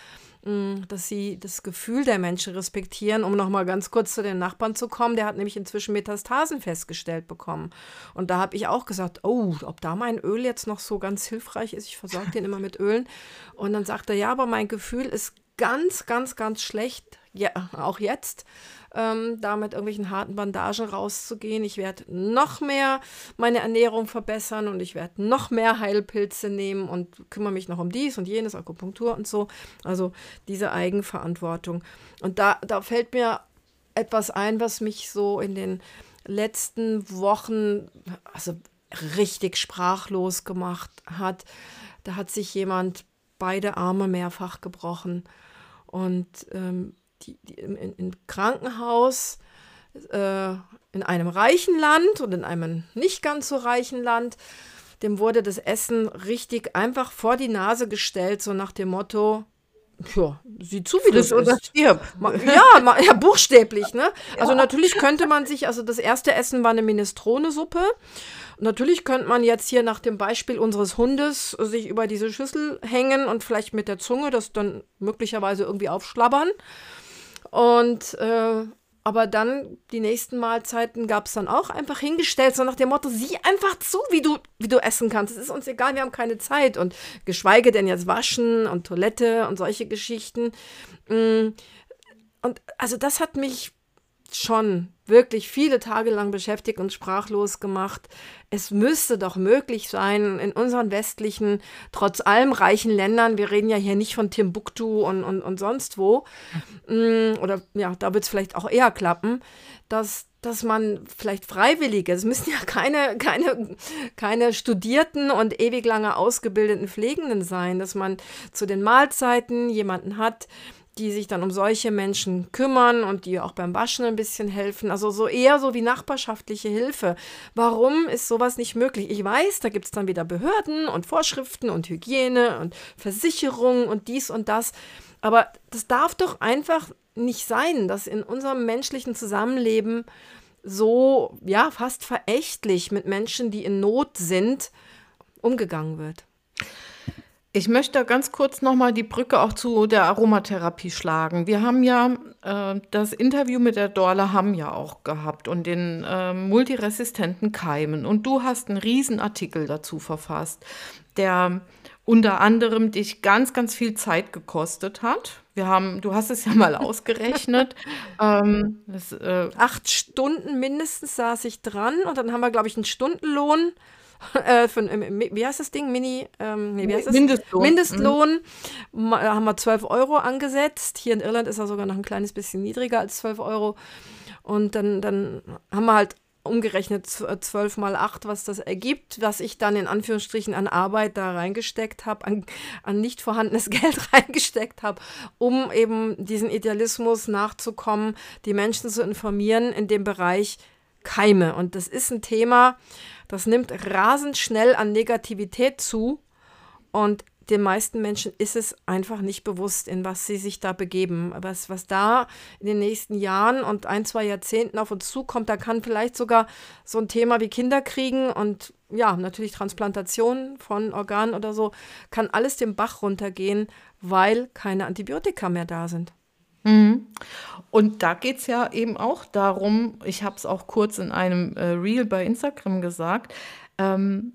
mm, dass sie das Gefühl der Menschen respektieren, um nochmal ganz kurz zu den Nachbarn zu kommen. Der hat nämlich inzwischen Metastasen festgestellt bekommen. Und da habe ich auch gesagt, oh, ob da mein Öl jetzt noch so ganz hilfreich ist. Ich versorge den immer mit Ölen. Und dann sagt er, ja, aber mein Gefühl ist ganz, ganz, ganz schlecht, ja, auch jetzt ähm, da mit irgendwelchen harten Bandagen rauszugehen. Ich werde noch mehr meine Ernährung verbessern und ich werde noch mehr Heilpilze nehmen und kümmere mich noch um dies und jenes, Akupunktur und so. Also diese Eigenverantwortung. Und da, da fällt mir etwas ein, was mich so in den letzten Wochen, also richtig sprachlos gemacht hat. Da hat sich jemand beide Arme mehrfach gebrochen. Und ähm, die, die im, im Krankenhaus äh, in einem reichen Land und in einem nicht ganz so reichen Land, dem wurde das Essen richtig einfach vor die Nase gestellt, so nach dem Motto, ja, sieh zu, wie das oder stirb. Ja, ja, buchstäblich, ne? (laughs) Also ja. natürlich könnte man sich, also das erste Essen war eine Minestrone-Suppe. Natürlich könnte man jetzt hier nach dem Beispiel unseres Hundes sich über diese Schüssel hängen und vielleicht mit der Zunge das dann möglicherweise irgendwie aufschlabbern. Und äh, aber dann die nächsten Mahlzeiten gab es dann auch einfach hingestellt, so nach dem Motto, sieh einfach zu, wie du, wie du essen kannst. Es ist uns egal, wir haben keine Zeit. Und geschweige denn jetzt waschen und Toilette und solche Geschichten. Mm. Und also das hat mich schon wirklich viele Tage lang beschäftigt und sprachlos gemacht. Es müsste doch möglich sein, in unseren westlichen, trotz allem reichen Ländern, wir reden ja hier nicht von Timbuktu und, und, und sonst wo, mm, oder ja, da wird es vielleicht auch eher klappen, dass, dass man vielleicht Freiwillige, es müssen ja keine, keine, keine studierten und ewig lange ausgebildeten Pflegenden sein, dass man zu den Mahlzeiten jemanden hat, die sich dann um solche Menschen kümmern und die auch beim Waschen ein bisschen helfen. Also so eher so wie nachbarschaftliche Hilfe. Warum ist sowas nicht möglich? Ich weiß, da gibt es dann wieder Behörden und Vorschriften und Hygiene und Versicherungen und dies und das. Aber das darf doch einfach nicht sein, dass in unserem menschlichen Zusammenleben so, ja, fast verächtlich mit Menschen, die in Not sind, umgegangen wird. Ich möchte ganz kurz nochmal die Brücke auch zu der Aromatherapie schlagen. Wir haben ja äh, das Interview mit der Dorla Hamm ja auch gehabt und den äh, multiresistenten Keimen. Und du hast einen Riesenartikel dazu verfasst, der unter anderem dich ganz, ganz viel Zeit gekostet hat. Wir haben, du hast es ja mal (laughs) ausgerechnet. ähm, das, äh, Acht Stunden mindestens saß ich dran und dann haben wir, glaube ich, einen Stundenlohn (laughs) äh, von, äh, wie heißt das Ding? Mini, ähm, nee, wie heißt das? Mindestlohn. Mindestlohn. Mhm. haben wir 12 Euro angesetzt. Hier in Irland ist er sogar noch ein kleines bisschen niedriger als 12 Euro. Und dann, dann haben wir halt umgerechnet 12 mal 8, was das ergibt, was ich dann in Anführungsstrichen an Arbeit da reingesteckt habe, an, an nicht vorhandenes (laughs) Geld reingesteckt habe, um eben diesen Idealismus nachzukommen, die Menschen zu informieren in dem Bereich Keime. Und das ist ein Thema, das nimmt rasend schnell an Negativität zu und den meisten Menschen ist es einfach nicht bewusst, in was sie sich da begeben. Was, was da in den nächsten Jahren und ein, zwei Jahrzehnten auf uns zukommt, da kann vielleicht sogar so ein Thema wie Kinderkriegen und ja, natürlich Transplantation von Organen oder so, kann alles den Bach runtergehen, weil keine Antibiotika mehr da sind. Mhm. Und da geht es ja eben auch darum, ich habe es auch kurz in einem äh, Reel bei Instagram gesagt, ähm,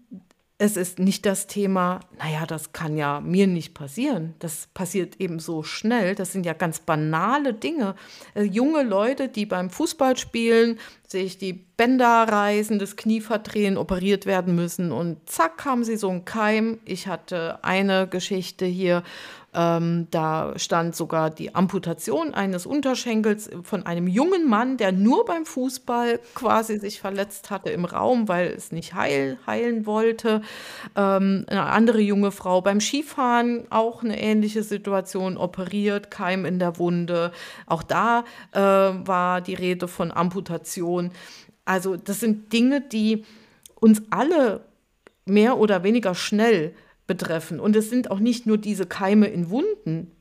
es ist nicht das Thema, naja, das kann ja mir nicht passieren. Das passiert eben so schnell. Das sind ja ganz banale Dinge. Äh, junge Leute, die beim Fußballspielen sich die Bänder reißen, das Knie verdrehen, operiert werden müssen und zack haben sie so einen Keim. Ich hatte eine Geschichte hier, ähm, da stand sogar die Amputation eines Unterschenkels von einem jungen Mann, der nur beim Fußball quasi sich verletzt hatte im Raum, weil es nicht heil, heilen wollte. Ähm, eine andere junge Frau beim Skifahren, auch eine ähnliche Situation, operiert, Keim in der Wunde. Auch da äh, war die Rede von Amputation. Also das sind Dinge, die uns alle mehr oder weniger schnell betreffen. Und es sind auch nicht nur diese Keime in Wunden.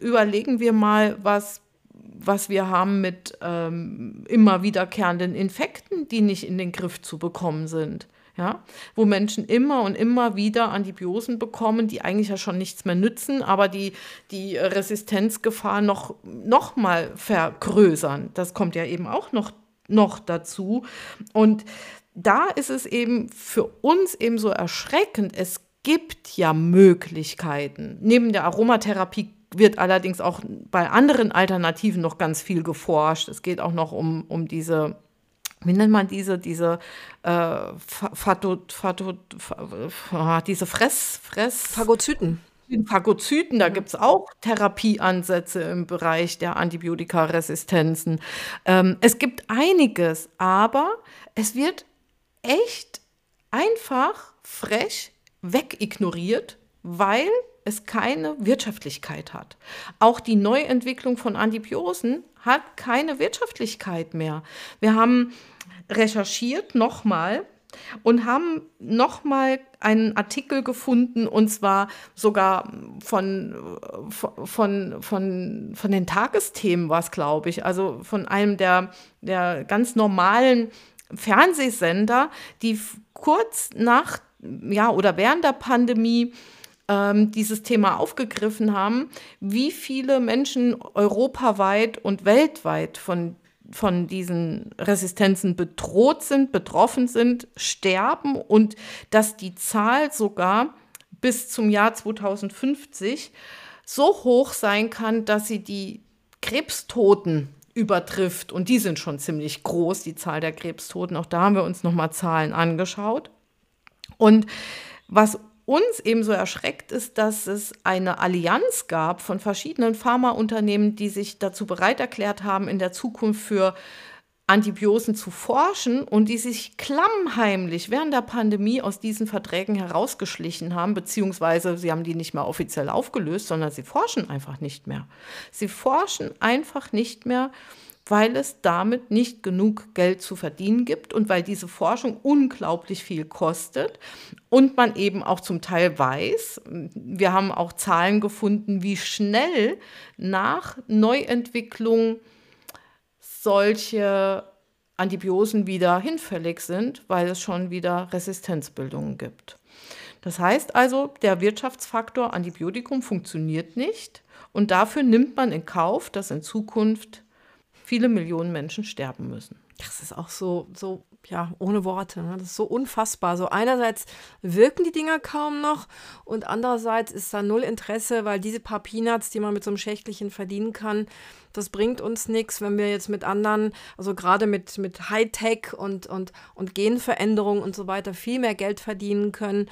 Überlegen wir mal, was, was wir haben mit ähm, immer wiederkehrenden Infekten, die nicht in den Griff zu bekommen sind ja, wo Menschen immer und immer wieder Antibiosen bekommen, die eigentlich ja schon nichts mehr nützen, aber die die Resistenzgefahr noch, noch mal vergrößern. Das kommt ja eben auch noch, noch dazu. Und da ist es eben für uns eben so erschreckend, es gibt ja Möglichkeiten. Neben der Aromatherapie wird allerdings auch bei anderen Alternativen noch ganz viel geforscht. Es geht auch noch um, um diese wie nennt man diese, diese, äh, Phatot, Phatot, diese Fress, Fress. Phagozyten. Phagozyten, da gibt es auch Therapieansätze im Bereich der Antibiotikaresistenzen. Ähm, es gibt einiges, aber es wird echt einfach frech wegignoriert, weil es keine Wirtschaftlichkeit hat. Auch die Neuentwicklung von Antibiosen hat keine Wirtschaftlichkeit mehr. Wir haben recherchiert nochmal und haben nochmal einen Artikel gefunden und zwar sogar von, von, von, von den Tagesthemen war es, glaube ich, also von einem der, der ganz normalen Fernsehsender, die kurz nach ja, oder während der Pandemie ähm, dieses Thema aufgegriffen haben, wie viele Menschen europaweit und weltweit von von diesen Resistenzen bedroht sind, betroffen sind, sterben und dass die Zahl sogar bis zum Jahr 2050 so hoch sein kann, dass sie die Krebstoten übertrifft. Und die sind schon ziemlich groß, die Zahl der Krebstoten. Auch da haben wir uns nochmal Zahlen angeschaut. Und was uns ebenso erschreckt ist, dass es eine Allianz gab von verschiedenen Pharmaunternehmen, die sich dazu bereit erklärt haben, in der Zukunft für Antibiosen zu forschen und die sich klammheimlich während der Pandemie aus diesen Verträgen herausgeschlichen haben, beziehungsweise sie haben die nicht mehr offiziell aufgelöst, sondern sie forschen einfach nicht mehr. Sie forschen einfach nicht mehr weil es damit nicht genug Geld zu verdienen gibt und weil diese Forschung unglaublich viel kostet und man eben auch zum Teil weiß, wir haben auch Zahlen gefunden, wie schnell nach Neuentwicklung solche Antibiosen wieder hinfällig sind, weil es schon wieder Resistenzbildungen gibt. Das heißt also, der Wirtschaftsfaktor Antibiotikum funktioniert nicht und dafür nimmt man in Kauf, dass in Zukunft viele Millionen Menschen sterben müssen. Das ist auch so, so ja, ohne Worte. Ne? Das ist so unfassbar. So einerseits wirken die Dinger kaum noch und andererseits ist da null Interesse, weil diese paar Peanuts, die man mit so einem Schächtelchen verdienen kann, das bringt uns nichts, wenn wir jetzt mit anderen, also gerade mit, mit Hightech und, und, und Genveränderungen und so weiter viel mehr Geld verdienen können.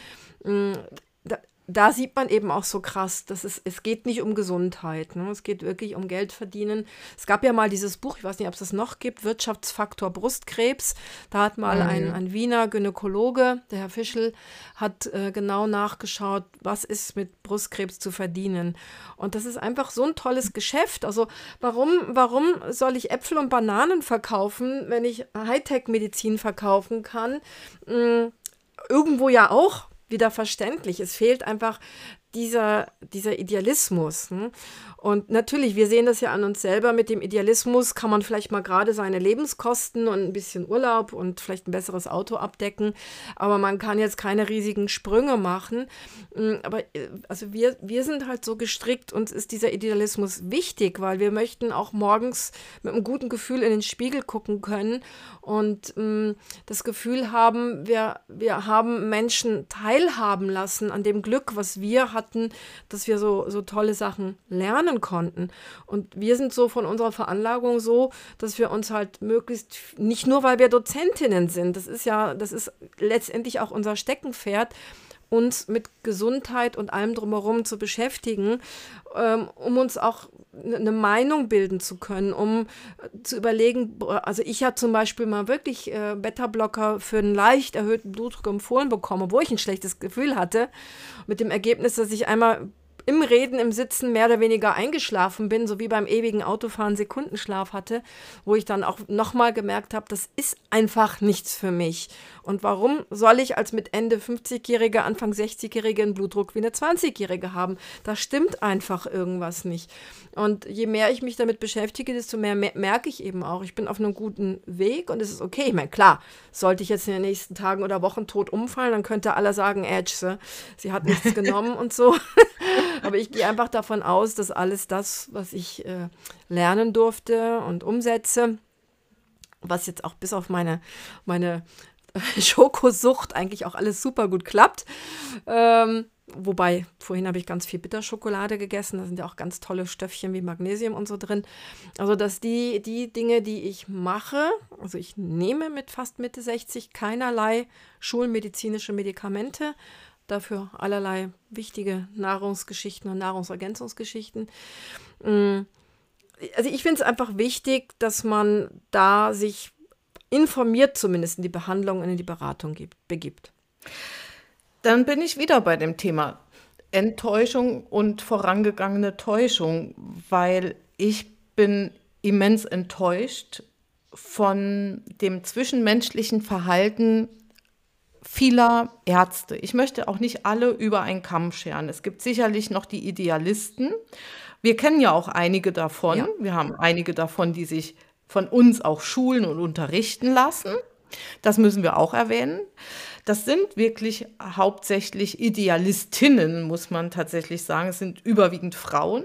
Da sieht man eben auch so krass, dass es, es geht nicht um Gesundheit. Ne? Es geht wirklich um Geld verdienen. Es gab ja mal dieses Buch, ich weiß nicht, ob es das noch gibt, Wirtschaftsfaktor Brustkrebs. Da hat mal mhm. ein, ein Wiener Gynäkologe, der Herr Fischel, hat äh, genau nachgeschaut, was ist mit Brustkrebs zu verdienen. Und das ist einfach so ein tolles Geschäft. Also warum, warum soll ich Äpfel und Bananen verkaufen, wenn ich Hightech-Medizin verkaufen kann? Hm, irgendwo ja auch, wieder verständlich. Es fehlt einfach dieser, dieser Idealismus. Hm? Und natürlich, wir sehen das ja an uns selber, mit dem Idealismus kann man vielleicht mal gerade seine Lebenskosten und ein bisschen Urlaub und vielleicht ein besseres Auto abdecken, aber man kann jetzt keine riesigen Sprünge machen. Hm, aber äh, also wir, wir sind halt so gestrickt, uns ist dieser Idealismus wichtig, weil wir möchten auch morgens mit einem guten Gefühl in den Spiegel gucken können und mh, hm, das Gefühl haben, wir, wir haben Menschen teilhaben lassen an dem Glück, was wir hatten, dass wir so, so tolle Sachen lernen konnten. Und wir sind so von unserer Veranlagung so, dass wir uns halt möglichst, nicht nur weil wir Dozentinnen sind, das ist ja, das ist letztendlich auch unser Steckenpferd, uns mit Gesundheit und allem drumherum zu beschäftigen, ähm, um uns auch eine Meinung bilden zu können, um zu überlegen, also ich habe zum Beispiel mal wirklich äh, Beta-Blocker für einen leicht erhöhten Blutdruck empfohlen bekommen, obwohl ich ein schlechtes Gefühl hatte, mit dem Ergebnis, dass ich einmal im Reden, im Sitzen mehr oder weniger eingeschlafen bin, so wie beim ewigen Autofahren Sekundenschlaf hatte, wo ich dann auch nochmal gemerkt habe, das ist einfach nichts für mich. Und warum soll ich als mit Ende 50-Jährige, Anfang 60-Jährige einen Blutdruck wie eine 20-Jährige haben? Da stimmt einfach irgendwas nicht. Und je mehr ich mich damit beschäftige, desto mehr merke ich eben auch, ich bin auf einem guten Weg und es ist okay. Ich meine, klar, sollte ich jetzt in den nächsten Tagen oder Wochen tot umfallen, dann könnte aller sagen, Edge, sie hat nichts (laughs) genommen und so. Aber ich gehe einfach davon aus, dass alles das, was ich äh, lernen durfte und umsetze, was jetzt auch bis auf meine, meine (laughs) Schokosucht eigentlich auch alles super gut klappt. Ähm, wobei, vorhin habe ich ganz viel Bitterschokolade gegessen. Da sind ja auch ganz tolle Stöffchen wie Magnesium und so drin. Also, dass die, die Dinge, die ich mache, also ich nehme mit fast Mitte 60 keinerlei schulmedizinische Medikamente, dafür allerlei wichtige Nahrungsgeschichten und Nahrungsergänzungsgeschichten. Mm, also ich finde es einfach wichtig, dass man da sich informiert zumindest in die Behandlung und in die Beratung gibt, begibt. Dann bin ich wieder bei dem Thema Enttäuschung und vorangegangene Täuschung, weil ich bin immens enttäuscht von dem zwischenmenschlichen Verhalten vieler Ärzte. Ich möchte auch nicht alle über einen Kamm scheren. Es gibt sicherlich noch die Idealisten. Wir kennen ja auch einige davon. Ja. Wir haben einige davon, die sich von uns auch schulen und unterrichten lassen. Das müssen wir auch erwähnen. Das sind wirklich hauptsächlich Idealistinnen, muss man tatsächlich sagen. Es sind überwiegend Frauen.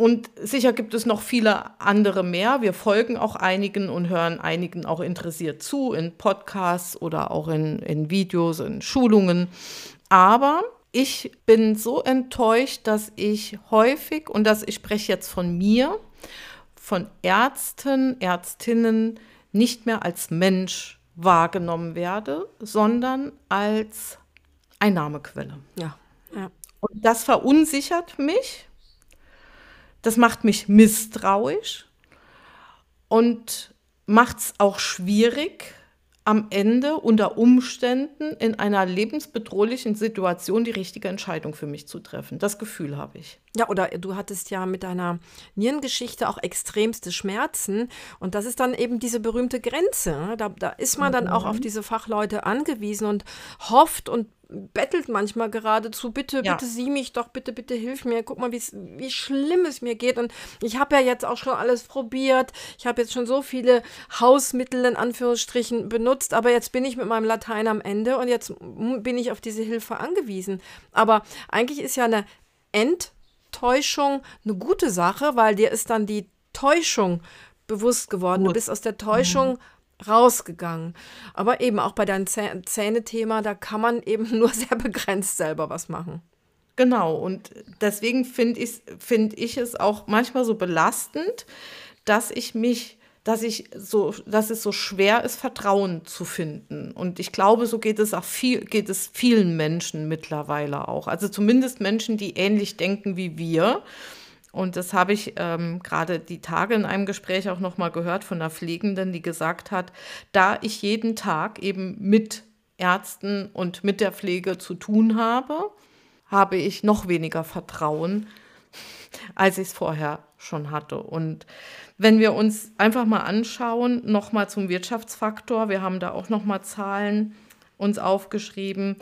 Und sicher gibt es noch viele andere mehr. Wir folgen auch einigen und hören einigen auch interessiert zu in Podcasts oder auch in, in Videos, in Schulungen. Aber ich bin so enttäuscht, dass ich häufig, und das ich spreche jetzt von mir, von Ärzten, Ärztinnen nicht mehr als Mensch wahrgenommen werde, sondern als Einnahmequelle. Ja, ja. Und das verunsichert mich, das macht mich misstrauisch und macht es auch schwierig, am Ende unter Umständen in einer lebensbedrohlichen Situation die richtige Entscheidung für mich zu treffen. Das Gefühl habe ich. Ja, oder du hattest ja mit deiner Nierengeschichte auch extremste Schmerzen. Und das ist dann eben diese berühmte Grenze. Ne? Da, da ist man dann auch auf mhm. diese Fachleute angewiesen und hofft und bettelt manchmal geradezu, bitte, ja. bitte sieh mich doch, bitte, bitte hilf mir, guck mal, wie schlimm es mir geht. Und ich habe ja jetzt auch schon alles probiert. Ich habe jetzt schon so viele Hausmittel in Anführungsstrichen benutzt, aber jetzt bin ich mit meinem Latein am Ende und jetzt bin ich auf diese Hilfe angewiesen. Aber eigentlich ist ja eine Enttäuschung eine gute Sache, weil dir ist dann die Täuschung bewusst geworden. Gut. Du bist aus der Täuschung mhm rausgegangen. Aber eben auch bei deinem Zähne-Thema, da kann man eben (laughs) nur sehr begrenzt selber was machen. Genau, und deswegen finde ich, find ich es auch manchmal so belastend, dass ich mich, dass ich so, dass es so schwer ist, Vertrauen zu finden. Und ich glaube, so geht es auch viel, geht es vielen Menschen mittlerweile auch. Also zumindest Menschen, die ähnlich denken wie wir. Und das habe ich ähm, gerade die Tage in einem Gespräch auch nochmal gehört von einer Pflegenden, die gesagt hat, da ich jeden Tag eben mit Ärzten und mit der Pflege zu tun habe, habe ich noch weniger Vertrauen, als ich es vorher schon hatte. Und wenn wir uns einfach mal anschauen, nochmal zum Wirtschaftsfaktor, wir haben da auch nochmal Zahlen uns aufgeschrieben,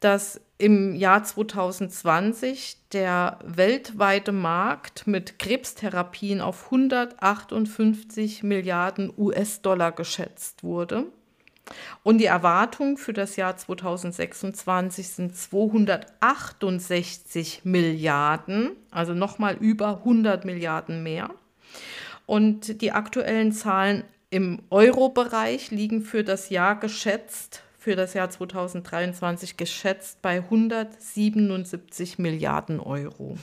dass im Jahr 2020 der weltweite Markt mit Krebstherapien auf 158 Milliarden US-Dollar geschätzt wurde. Und die Erwartung für das Jahr 2026 sind 268 Milliarden, also nochmal über 100 Milliarden mehr. Und die aktuellen Zahlen im Euro-Bereich liegen für das Jahr geschätzt für das Jahr 2023 geschätzt bei 177 Milliarden Euro.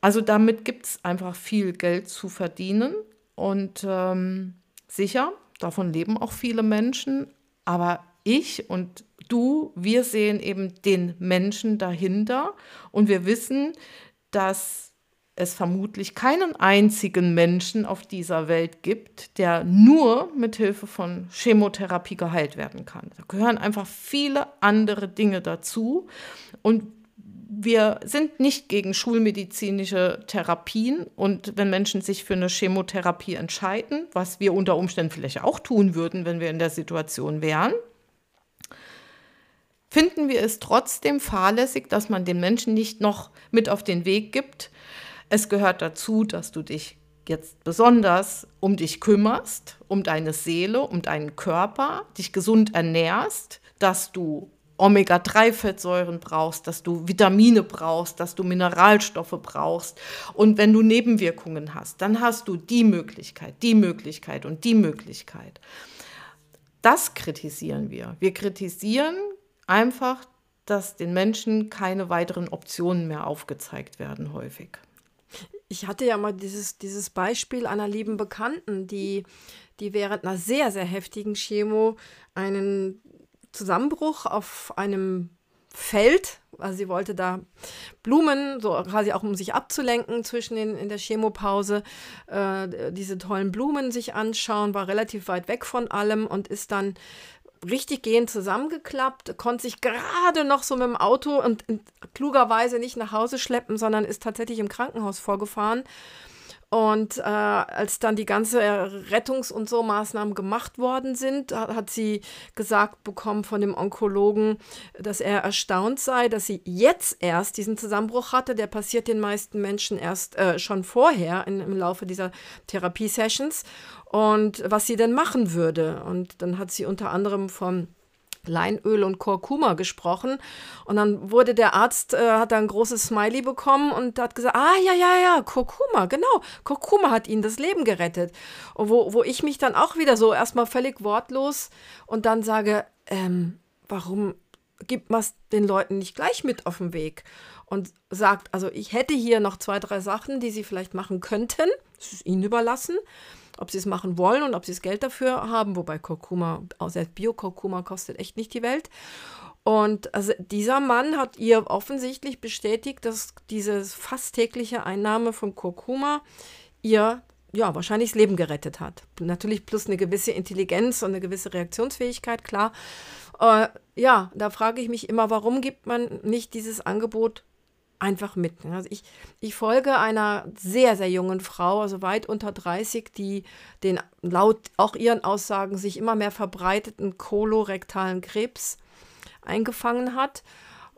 Also damit gibt es einfach viel Geld zu verdienen. Und ähm, sicher, davon leben auch viele Menschen, aber ich und du, wir sehen eben den Menschen dahinter. Und wir wissen, dass es vermutlich keinen einzigen Menschen auf dieser Welt gibt, der nur mit Hilfe von Chemotherapie geheilt werden kann. Da gehören einfach viele andere Dinge dazu und wir sind nicht gegen schulmedizinische Therapien und wenn Menschen sich für eine Chemotherapie entscheiden, was wir unter Umständen vielleicht auch tun würden, wenn wir in der Situation wären, finden wir es trotzdem fahrlässig, dass man den Menschen nicht noch mit auf den Weg gibt. Es gehört dazu, dass du dich jetzt besonders um dich kümmerst, um deine Seele, um deinen Körper, dich gesund ernährst, dass du Omega-3-Fettsäuren brauchst, dass du Vitamine brauchst, dass du Mineralstoffe brauchst. Und wenn du Nebenwirkungen hast, dann hast du die Möglichkeit, die Möglichkeit und die Möglichkeit. Das kritisieren wir. Wir kritisieren einfach, dass den Menschen keine weiteren Optionen mehr aufgezeigt werden häufig. Ich hatte ja mal dieses, dieses Beispiel einer lieben Bekannten, die, die während einer sehr, sehr heftigen Chemo einen Zusammenbruch auf einem Feld. Also sie wollte da Blumen, so quasi auch um sich abzulenken zwischen den, in der Chemopause, äh, diese tollen Blumen sich anschauen, war relativ weit weg von allem und ist dann richtig gehend zusammengeklappt, konnte sich gerade noch so mit dem Auto und klugerweise nicht nach Hause schleppen, sondern ist tatsächlich im Krankenhaus vorgefahren und äh, als dann die ganze Rettungs- und so Maßnahmen gemacht worden sind, hat sie gesagt bekommen von dem Onkologen, dass er erstaunt sei, dass sie jetzt erst diesen Zusammenbruch hatte. Der passiert den meisten Menschen erst äh, schon vorher in, im Laufe dieser Therapiesessions. Und was sie denn machen würde. Und dann hat sie unter anderem von Leinöl und Kurkuma gesprochen. Und dann wurde der Arzt, äh, hat da ein großes Smiley bekommen und hat gesagt, ah ja, ja, ja, Kurkuma, genau. Kurkuma hat ihnen das Leben gerettet. Wo, wo ich mich dann auch wieder so erstmal völlig wortlos und dann sage, ähm, warum gibt man es den Leuten nicht gleich mit auf den Weg? Und sagt, also ich hätte hier noch zwei, drei Sachen, die sie vielleicht machen könnten. Das ist ihnen überlassen ob sie es machen wollen und ob sie das Geld dafür haben, wobei Kurkuma, selbst Bio-Kurkuma kostet echt nicht die Welt. Und also dieser Mann hat ihr offensichtlich bestätigt, dass diese fast tägliche Einnahme von Kurkuma ihr ja, wahrscheinlich das Leben gerettet hat. Natürlich plus eine gewisse Intelligenz und eine gewisse Reaktionsfähigkeit, klar. Äh, ja, da frage ich mich immer, warum gibt man nicht dieses Angebot einfach mit. Also ich, ich folge einer sehr, sehr jungen Frau, also weit unter 30, die den laut auch ihren Aussagen sich immer mehr verbreiteten kolorektalen Krebs eingefangen hat.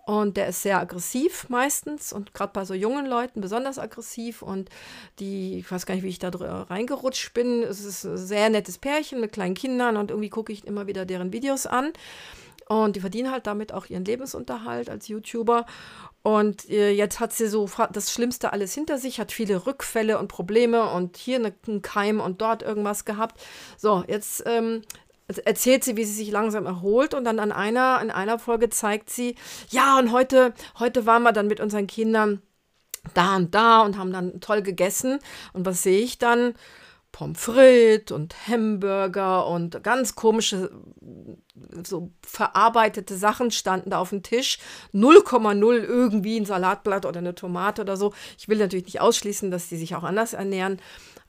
Und der ist sehr aggressiv meistens und gerade bei so jungen Leuten besonders aggressiv. Und die, ich weiß gar nicht, wie ich da reingerutscht bin. Es ist ein sehr nettes Pärchen mit kleinen Kindern und irgendwie gucke ich immer wieder deren Videos an. Und die verdienen halt damit auch ihren Lebensunterhalt als YouTuber. Und äh, jetzt hat sie so das Schlimmste alles hinter sich, hat viele Rückfälle und Probleme und hier ne, einen Keim und dort irgendwas gehabt. So, jetzt ähm, erzählt sie, wie sie sich langsam erholt und dann an einer, in einer Folge zeigt sie, ja, und heute, heute waren wir dann mit unseren Kindern da und da und haben dann toll gegessen. Und was sehe ich dann? Pommes frites und Hamburger und ganz komische, so verarbeitete Sachen standen da auf dem Tisch. 0,0 irgendwie ein Salatblatt oder eine Tomate oder so. Ich will natürlich nicht ausschließen, dass die sich auch anders ernähren.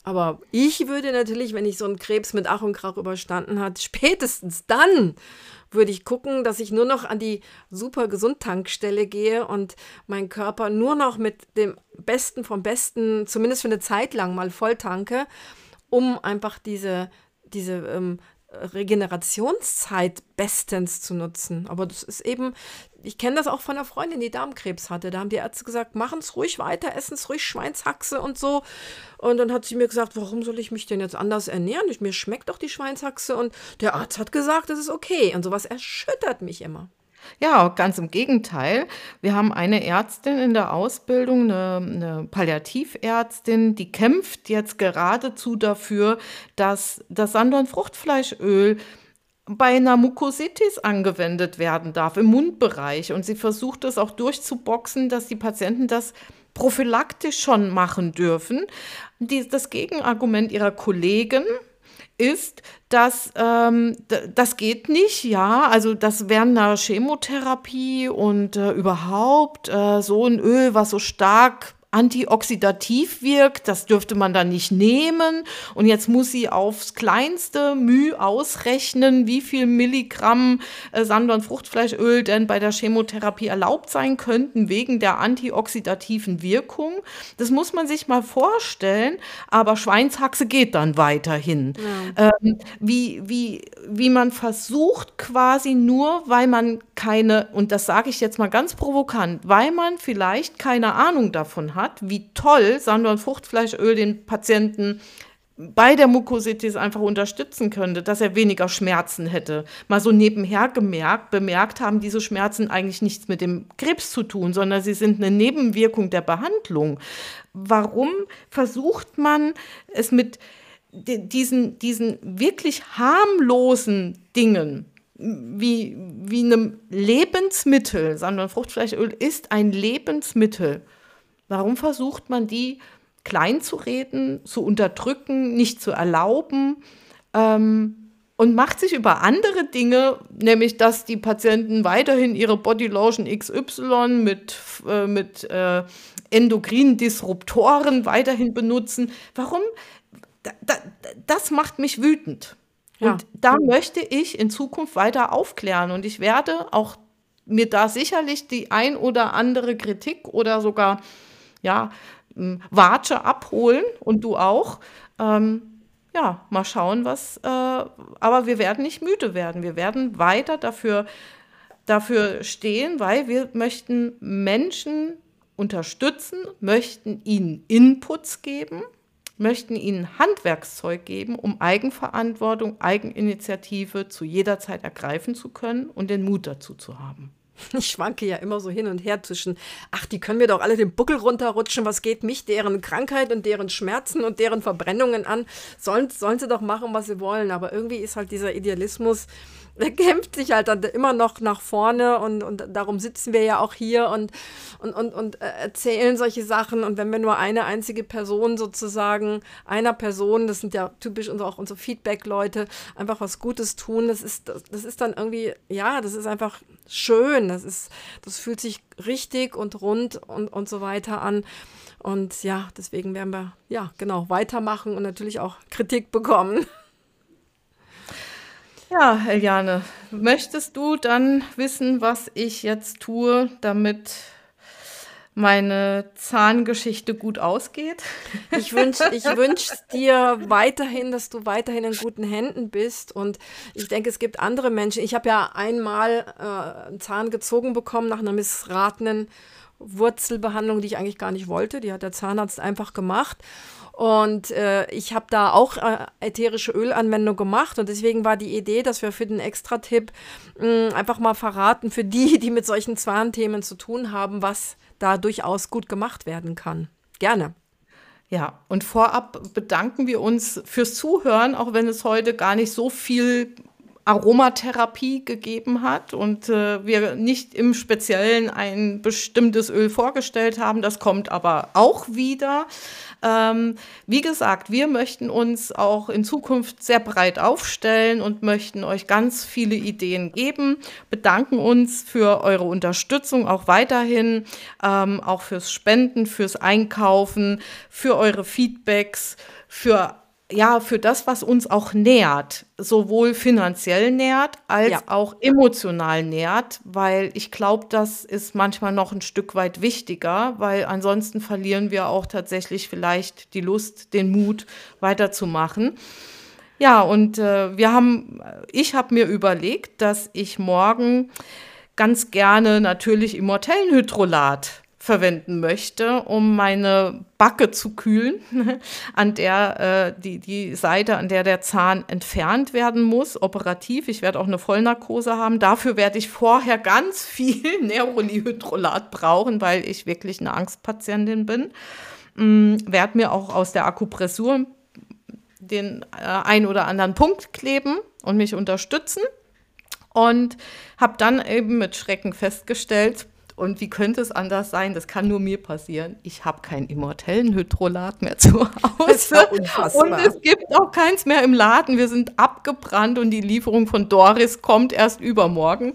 Aber ich würde natürlich, wenn ich so einen Krebs mit Ach und Krach überstanden hat, spätestens dann würde ich gucken, dass ich nur noch an die super Gesundtankstelle gehe und meinen Körper nur noch mit dem Besten vom Besten, zumindest für eine Zeit lang mal voll tanke um einfach diese, diese ähm, Regenerationszeit bestens zu nutzen. Aber das ist eben, ich kenne das auch von einer Freundin, die Darmkrebs hatte. Da haben die Ärzte gesagt, machen es ruhig weiter, essen es ruhig Schweinshaxe und so. Und dann hat sie mir gesagt, warum soll ich mich denn jetzt anders ernähren? Mir schmeckt doch die Schweinshaxe. Und der Arzt hat gesagt, das ist okay. Und sowas erschüttert mich immer. Ja, ganz im Gegenteil. Wir haben eine Ärztin in der Ausbildung, eine, eine, Palliativärztin, die kämpft jetzt geradezu dafür, dass das Sandorn-Fruchtfleischöl bei einer Mukositis angewendet werden darf im Mundbereich. Und sie versucht es auch durchzuboxen, dass die Patienten das prophylaktisch schon machen dürfen. Die, das Gegenargument ihrer Kollegen, ist, dass ähm, das geht nicht, ja. Also das während einer Chemotherapie und äh, überhaupt äh, so ein Öl, was so stark antioxidativ wirkt, das dürfte man dann nicht nehmen. Und jetzt muss sie aufs kleinste Mühe ausrechnen, wie viel Milligramm äh, Sand- und Fruchtfleischöl denn bei der Chemotherapie erlaubt sein könnten, wegen der antioxidativen Wirkung. Das muss man sich mal vorstellen, aber Schweinshaxe geht dann weiterhin. Ja. Ähm, wie, wie, wie man versucht, quasi nur, weil man keine, und das sage ich jetzt mal ganz provokant, weil man vielleicht keine Ahnung davon hat, wie toll Sand- und Fruchtfleischöl den Patienten bei der Mukositis einfach unterstützen könnte, dass er weniger Schmerzen hätte. Mal so nebenher gemerkt, bemerkt haben diese Schmerzen eigentlich nichts mit dem Krebs zu tun, sondern sie sind eine Nebenwirkung der Behandlung. Warum versucht man es mit diesen, diesen wirklich harmlosen Dingen wie, wie einem Lebensmittel, sondern Fruchtfleischöl ist ein Lebensmittel. Warum versucht man die klein zu zu unterdrücken, nicht zu erlauben ähm, und macht sich über andere Dinge, nämlich dass die Patienten weiterhin ihre Bodylotion XY mit, äh, mit äh, endokrinen Disruptoren weiterhin benutzen. Warum? Da, da, das macht mich wütend. Ja. Und da möchte ich in Zukunft weiter aufklären. Und ich werde auch mir da sicherlich die ein oder andere Kritik oder sogar ja, Watsche abholen und du auch. Ähm, ja, mal schauen, was. Äh, aber wir werden nicht müde werden. Wir werden weiter dafür, dafür stehen, weil wir möchten Menschen unterstützen, möchten ihnen Inputs geben möchten ihnen Handwerkszeug geben, um Eigenverantwortung, Eigeninitiative zu jeder Zeit ergreifen zu können und den Mut dazu zu haben. Ich schwanke ja immer so hin und her zwischen, ach, die können mir doch alle den Buckel runterrutschen, was geht mich deren Krankheit und deren Schmerzen und deren Verbrennungen an? Sollen, sollen sie doch machen, was sie wollen. Aber irgendwie ist halt dieser Idealismus, der (laughs) kämpft sich halt dann immer noch nach vorne und, und darum sitzen wir ja auch hier und, und, und, und äh, erzählen solche Sachen. Und wenn wir nur eine einzige Person sozusagen, einer Person, das sind ja typisch unsere, auch unsere Feedback-Leute, einfach was Gutes tun, das ist, das, das ist dann irgendwie, ja, das ist einfach schön. Das ist, das fühlt sich richtig und rund und, und so weiter an. Und ja, deswegen werden wir ja genau weitermachen und natürlich auch Kritik bekommen. (laughs) Ja, Eliane, möchtest du dann wissen, was ich jetzt tue, damit meine Zahngeschichte gut ausgeht? Ich wünsche ich wünsch dir weiterhin, dass du weiterhin in guten Händen bist. Und ich denke, es gibt andere Menschen. Ich habe ja einmal äh, einen Zahn gezogen bekommen nach einer missratenen Wurzelbehandlung, die ich eigentlich gar nicht wollte. Die hat der Zahnarzt einfach gemacht. Und äh, ich habe da auch äh, ätherische Ölanwendung gemacht und deswegen war die Idee, dass wir für den Extra-Tipp äh, einfach mal verraten, für die, die mit solchen Zahnthemen zu tun haben, was da durchaus gut gemacht werden kann. Gerne. Ja, und vorab bedanken wir uns fürs Zuhören, auch wenn es heute gar nicht so viel Aromatherapie gegeben hat und äh, wir nicht im Speziellen ein bestimmtes Öl vorgestellt haben. Das kommt aber auch wieder. Ähm, wie gesagt, wir möchten uns auch in Zukunft sehr breit aufstellen und möchten euch ganz viele Ideen geben, bedanken uns für eure Unterstützung auch weiterhin, ähm, auch fürs Spenden, fürs Einkaufen, für eure Feedbacks, für ja, für das, was uns auch nährt, sowohl finanziell nährt als ja. auch emotional nährt, weil ich glaube, das ist manchmal noch ein Stück weit wichtiger, weil ansonsten verlieren wir auch tatsächlich vielleicht die Lust, den Mut weiterzumachen. Ja, und äh, wir haben, ich habe mir überlegt, dass ich morgen ganz gerne natürlich Immortellenhydrolat verwenden möchte, um meine Backe zu kühlen, (laughs) an der äh, die, die Seite, an der der Zahn entfernt werden muss, operativ. Ich werde auch eine Vollnarkose haben. Dafür werde ich vorher ganz viel (laughs) Nerolihydrolat brauchen, weil ich wirklich eine Angstpatientin bin. Ähm, werde mir auch aus der Akupressur den äh, ein oder anderen Punkt kleben und mich unterstützen. Und habe dann eben mit Schrecken festgestellt, und wie könnte es anders sein? Das kann nur mir passieren. Ich habe kein Immortellenhydrolat mehr zu Hause. Und es gibt auch keins mehr im Laden. Wir sind abgebrannt und die Lieferung von Doris kommt erst übermorgen.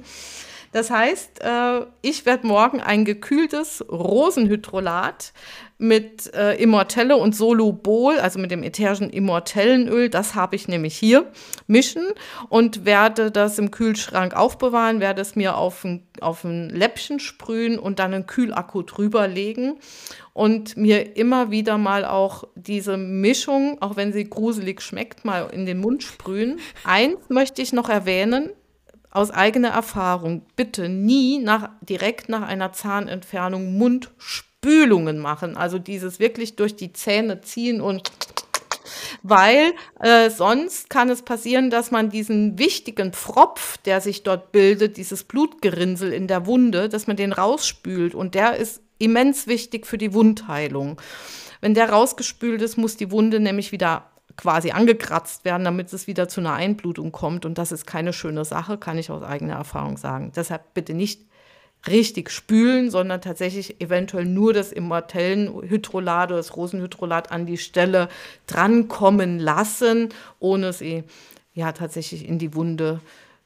Das heißt, äh, ich werde morgen ein gekühltes Rosenhydrolat mit äh, Immortelle und Solubol, also mit dem ätherischen Immortellenöl, das habe ich nämlich hier, mischen und werde das im Kühlschrank aufbewahren, werde es mir auf ein, auf ein Läppchen sprühen und dann einen Kühlakku drüber legen und mir immer wieder mal auch diese Mischung, auch wenn sie gruselig schmeckt, mal in den Mund sprühen. Eins möchte ich noch erwähnen, aus eigener Erfahrung, bitte nie nach, direkt nach einer Zahnentfernung Mundspülungen machen. Also dieses wirklich durch die Zähne ziehen und weil äh, sonst kann es passieren, dass man diesen wichtigen Pfropf, der sich dort bildet, dieses Blutgerinnsel in der Wunde, dass man den rausspült und der ist immens wichtig für die Wundheilung. Wenn der rausgespült ist, muss die Wunde nämlich wieder quasi angekratzt werden, damit es wieder zu einer Einblutung kommt. Und das ist keine schöne Sache, kann ich aus eigener Erfahrung sagen. Deshalb bitte nicht richtig spülen, sondern tatsächlich eventuell nur das Immortellenhydrolat oder das Rosenhydrolat an die Stelle drankommen lassen, ohne sie ja tatsächlich in die Wunde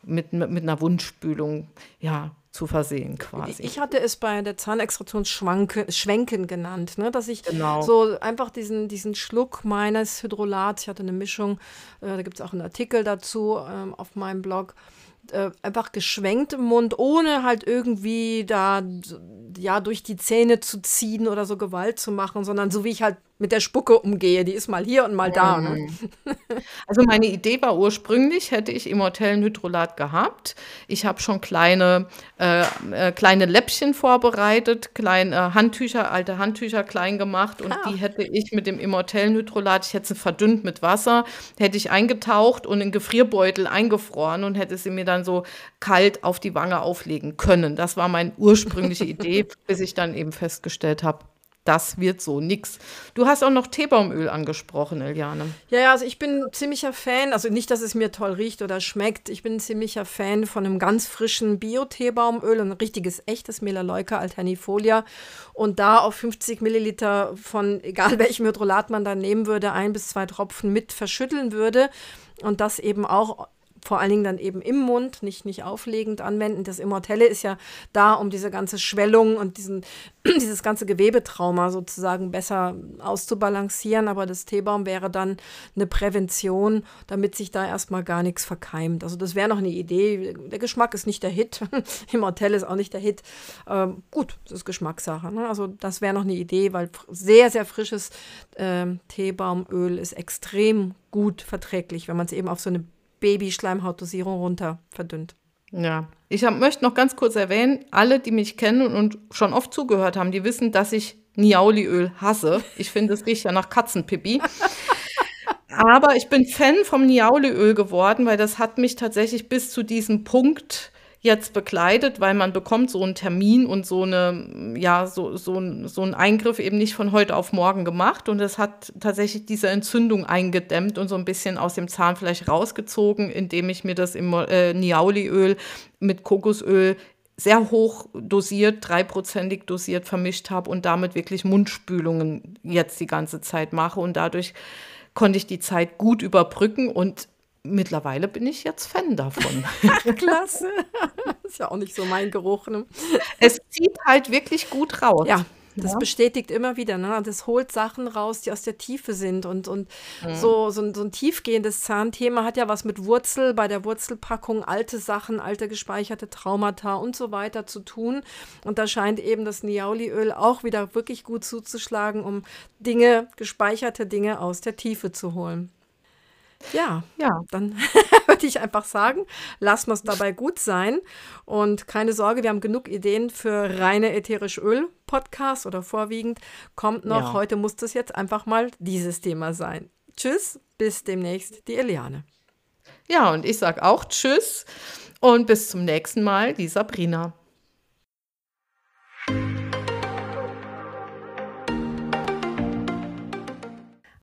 mit, mit einer Wundspülung ja, zu versehen quasi. Ich hatte es bei der Zahnextraktion Schwenken genannt, ne? dass ich genau. so einfach diesen, diesen Schluck meines Hydrolats, ich hatte eine Mischung, äh, da gibt es auch einen Artikel dazu ähm, auf meinem Blog, äh, einfach geschwenkt im Mund, ohne halt irgendwie da ja durch die Zähne zu ziehen oder so Gewalt zu machen, sondern so wie ich halt mit der Spucke umgehe. Die ist mal hier und mal da. Ne? Mhm. (laughs) Also meine Idee war ursprünglich, hätte ich Immortellenhydrolat gehabt. Ich habe schon kleine, äh, äh, kleine Läppchen vorbereitet, kleine äh, Handtücher, alte Handtücher klein gemacht und ah. die hätte ich mit dem Immortellenhydrolat, ich hätte sie verdünnt mit Wasser, hätte ich eingetaucht und in Gefrierbeutel eingefroren und hätte sie mir dann so kalt auf die Wange auflegen können. Das war meine ursprüngliche (laughs) Idee, bis ich dann eben festgestellt habe, das wird so nix. Du hast auch noch Teebaumöl angesprochen, Eliane. Ja, ja, also ich bin ziemlicher Fan, also nicht, dass es mir toll riecht oder schmeckt, ich bin ziemlicher Fan von einem ganz frischen Bio-Teebaumöl, ein richtiges, echtes Melaleuca alternifolia und da auf 50 Milliliter von, (laughs) egal welchem Hydrolat man da nehmen würde, ein bis zwei Tropfen mit verschütteln würde und das eben auch vor allen Dingen dann eben im Mund, nicht, nicht auflegend anwenden. Das Immortelle ist ja da, um diese ganze Schwellung und diesen, (clears throat) dieses ganze Gewebetrauma sozusagen besser auszubalancieren. Aber das Teebaum wäre dann eine Prävention, damit sich da erstmal gar nichts verkeimt. Also das wäre noch eine Idee. Der Geschmack ist nicht der Hit. (laughs) Immortelle ist auch nicht der Hit. Ähm, gut, das ist Geschmackssache. Ne? Also das wäre noch eine Idee, weil sehr, sehr frisches äh, Teebaumöl ist extrem gut verträglich, wenn man es eben auf so eine Babyschleimhautdosierung runter verdünnt. Ja, ich hab, möchte noch ganz kurz erwähnen, alle, die mich kennen und schon oft zugehört haben, die wissen, dass ich Niaoliöl hasse. Ich finde, es riecht ja nach Katzenpipi. (laughs) Aber ich bin Fan vom Niaoliöl geworden, weil das hat mich tatsächlich bis zu diesem Punkt jetzt bekleidet, weil man bekommt so einen Termin und so eine, ja, so, so, so einen Eingriff eben nicht von heute auf morgen gemacht. Und es hat tatsächlich diese Entzündung eingedämmt und so ein bisschen aus dem Zahnfleisch rausgezogen, indem ich mir das im äh, Niaoliöl mit Kokosöl sehr hoch dosiert, dreiprozentig dosiert vermischt habe und damit wirklich Mundspülungen jetzt die ganze Zeit mache. Und dadurch konnte ich die Zeit gut überbrücken und mittlerweile bin ich jetzt Fan davon. (laughs) Klasse. (laughs) ist ja auch nicht so mein Geruch. Ne? Es zieht halt wirklich gut raus. Ja. Das ja. bestätigt immer wieder, ne? Das holt Sachen raus, die aus der Tiefe sind. Und, und mhm. so, so, ein, so ein tiefgehendes Zahnthema hat ja was mit Wurzel, bei der Wurzelpackung alte Sachen, alte gespeicherte Traumata und so weiter zu tun. Und da scheint eben das Niaoliöl auch wieder wirklich gut zuzuschlagen, um Dinge, gespeicherte Dinge aus der Tiefe zu holen. Ja, ja, dann (laughs) würde ich einfach sagen, lassen wir es dabei gut sein. Und keine Sorge, wir haben genug Ideen für reine ätherische Öl-Podcasts oder vorwiegend. Kommt noch, ja. heute muss das jetzt einfach mal dieses Thema sein. Tschüss, bis demnächst, die Eliane. Ja, und ich sage auch Tschüss und bis zum nächsten Mal, die Sabrina.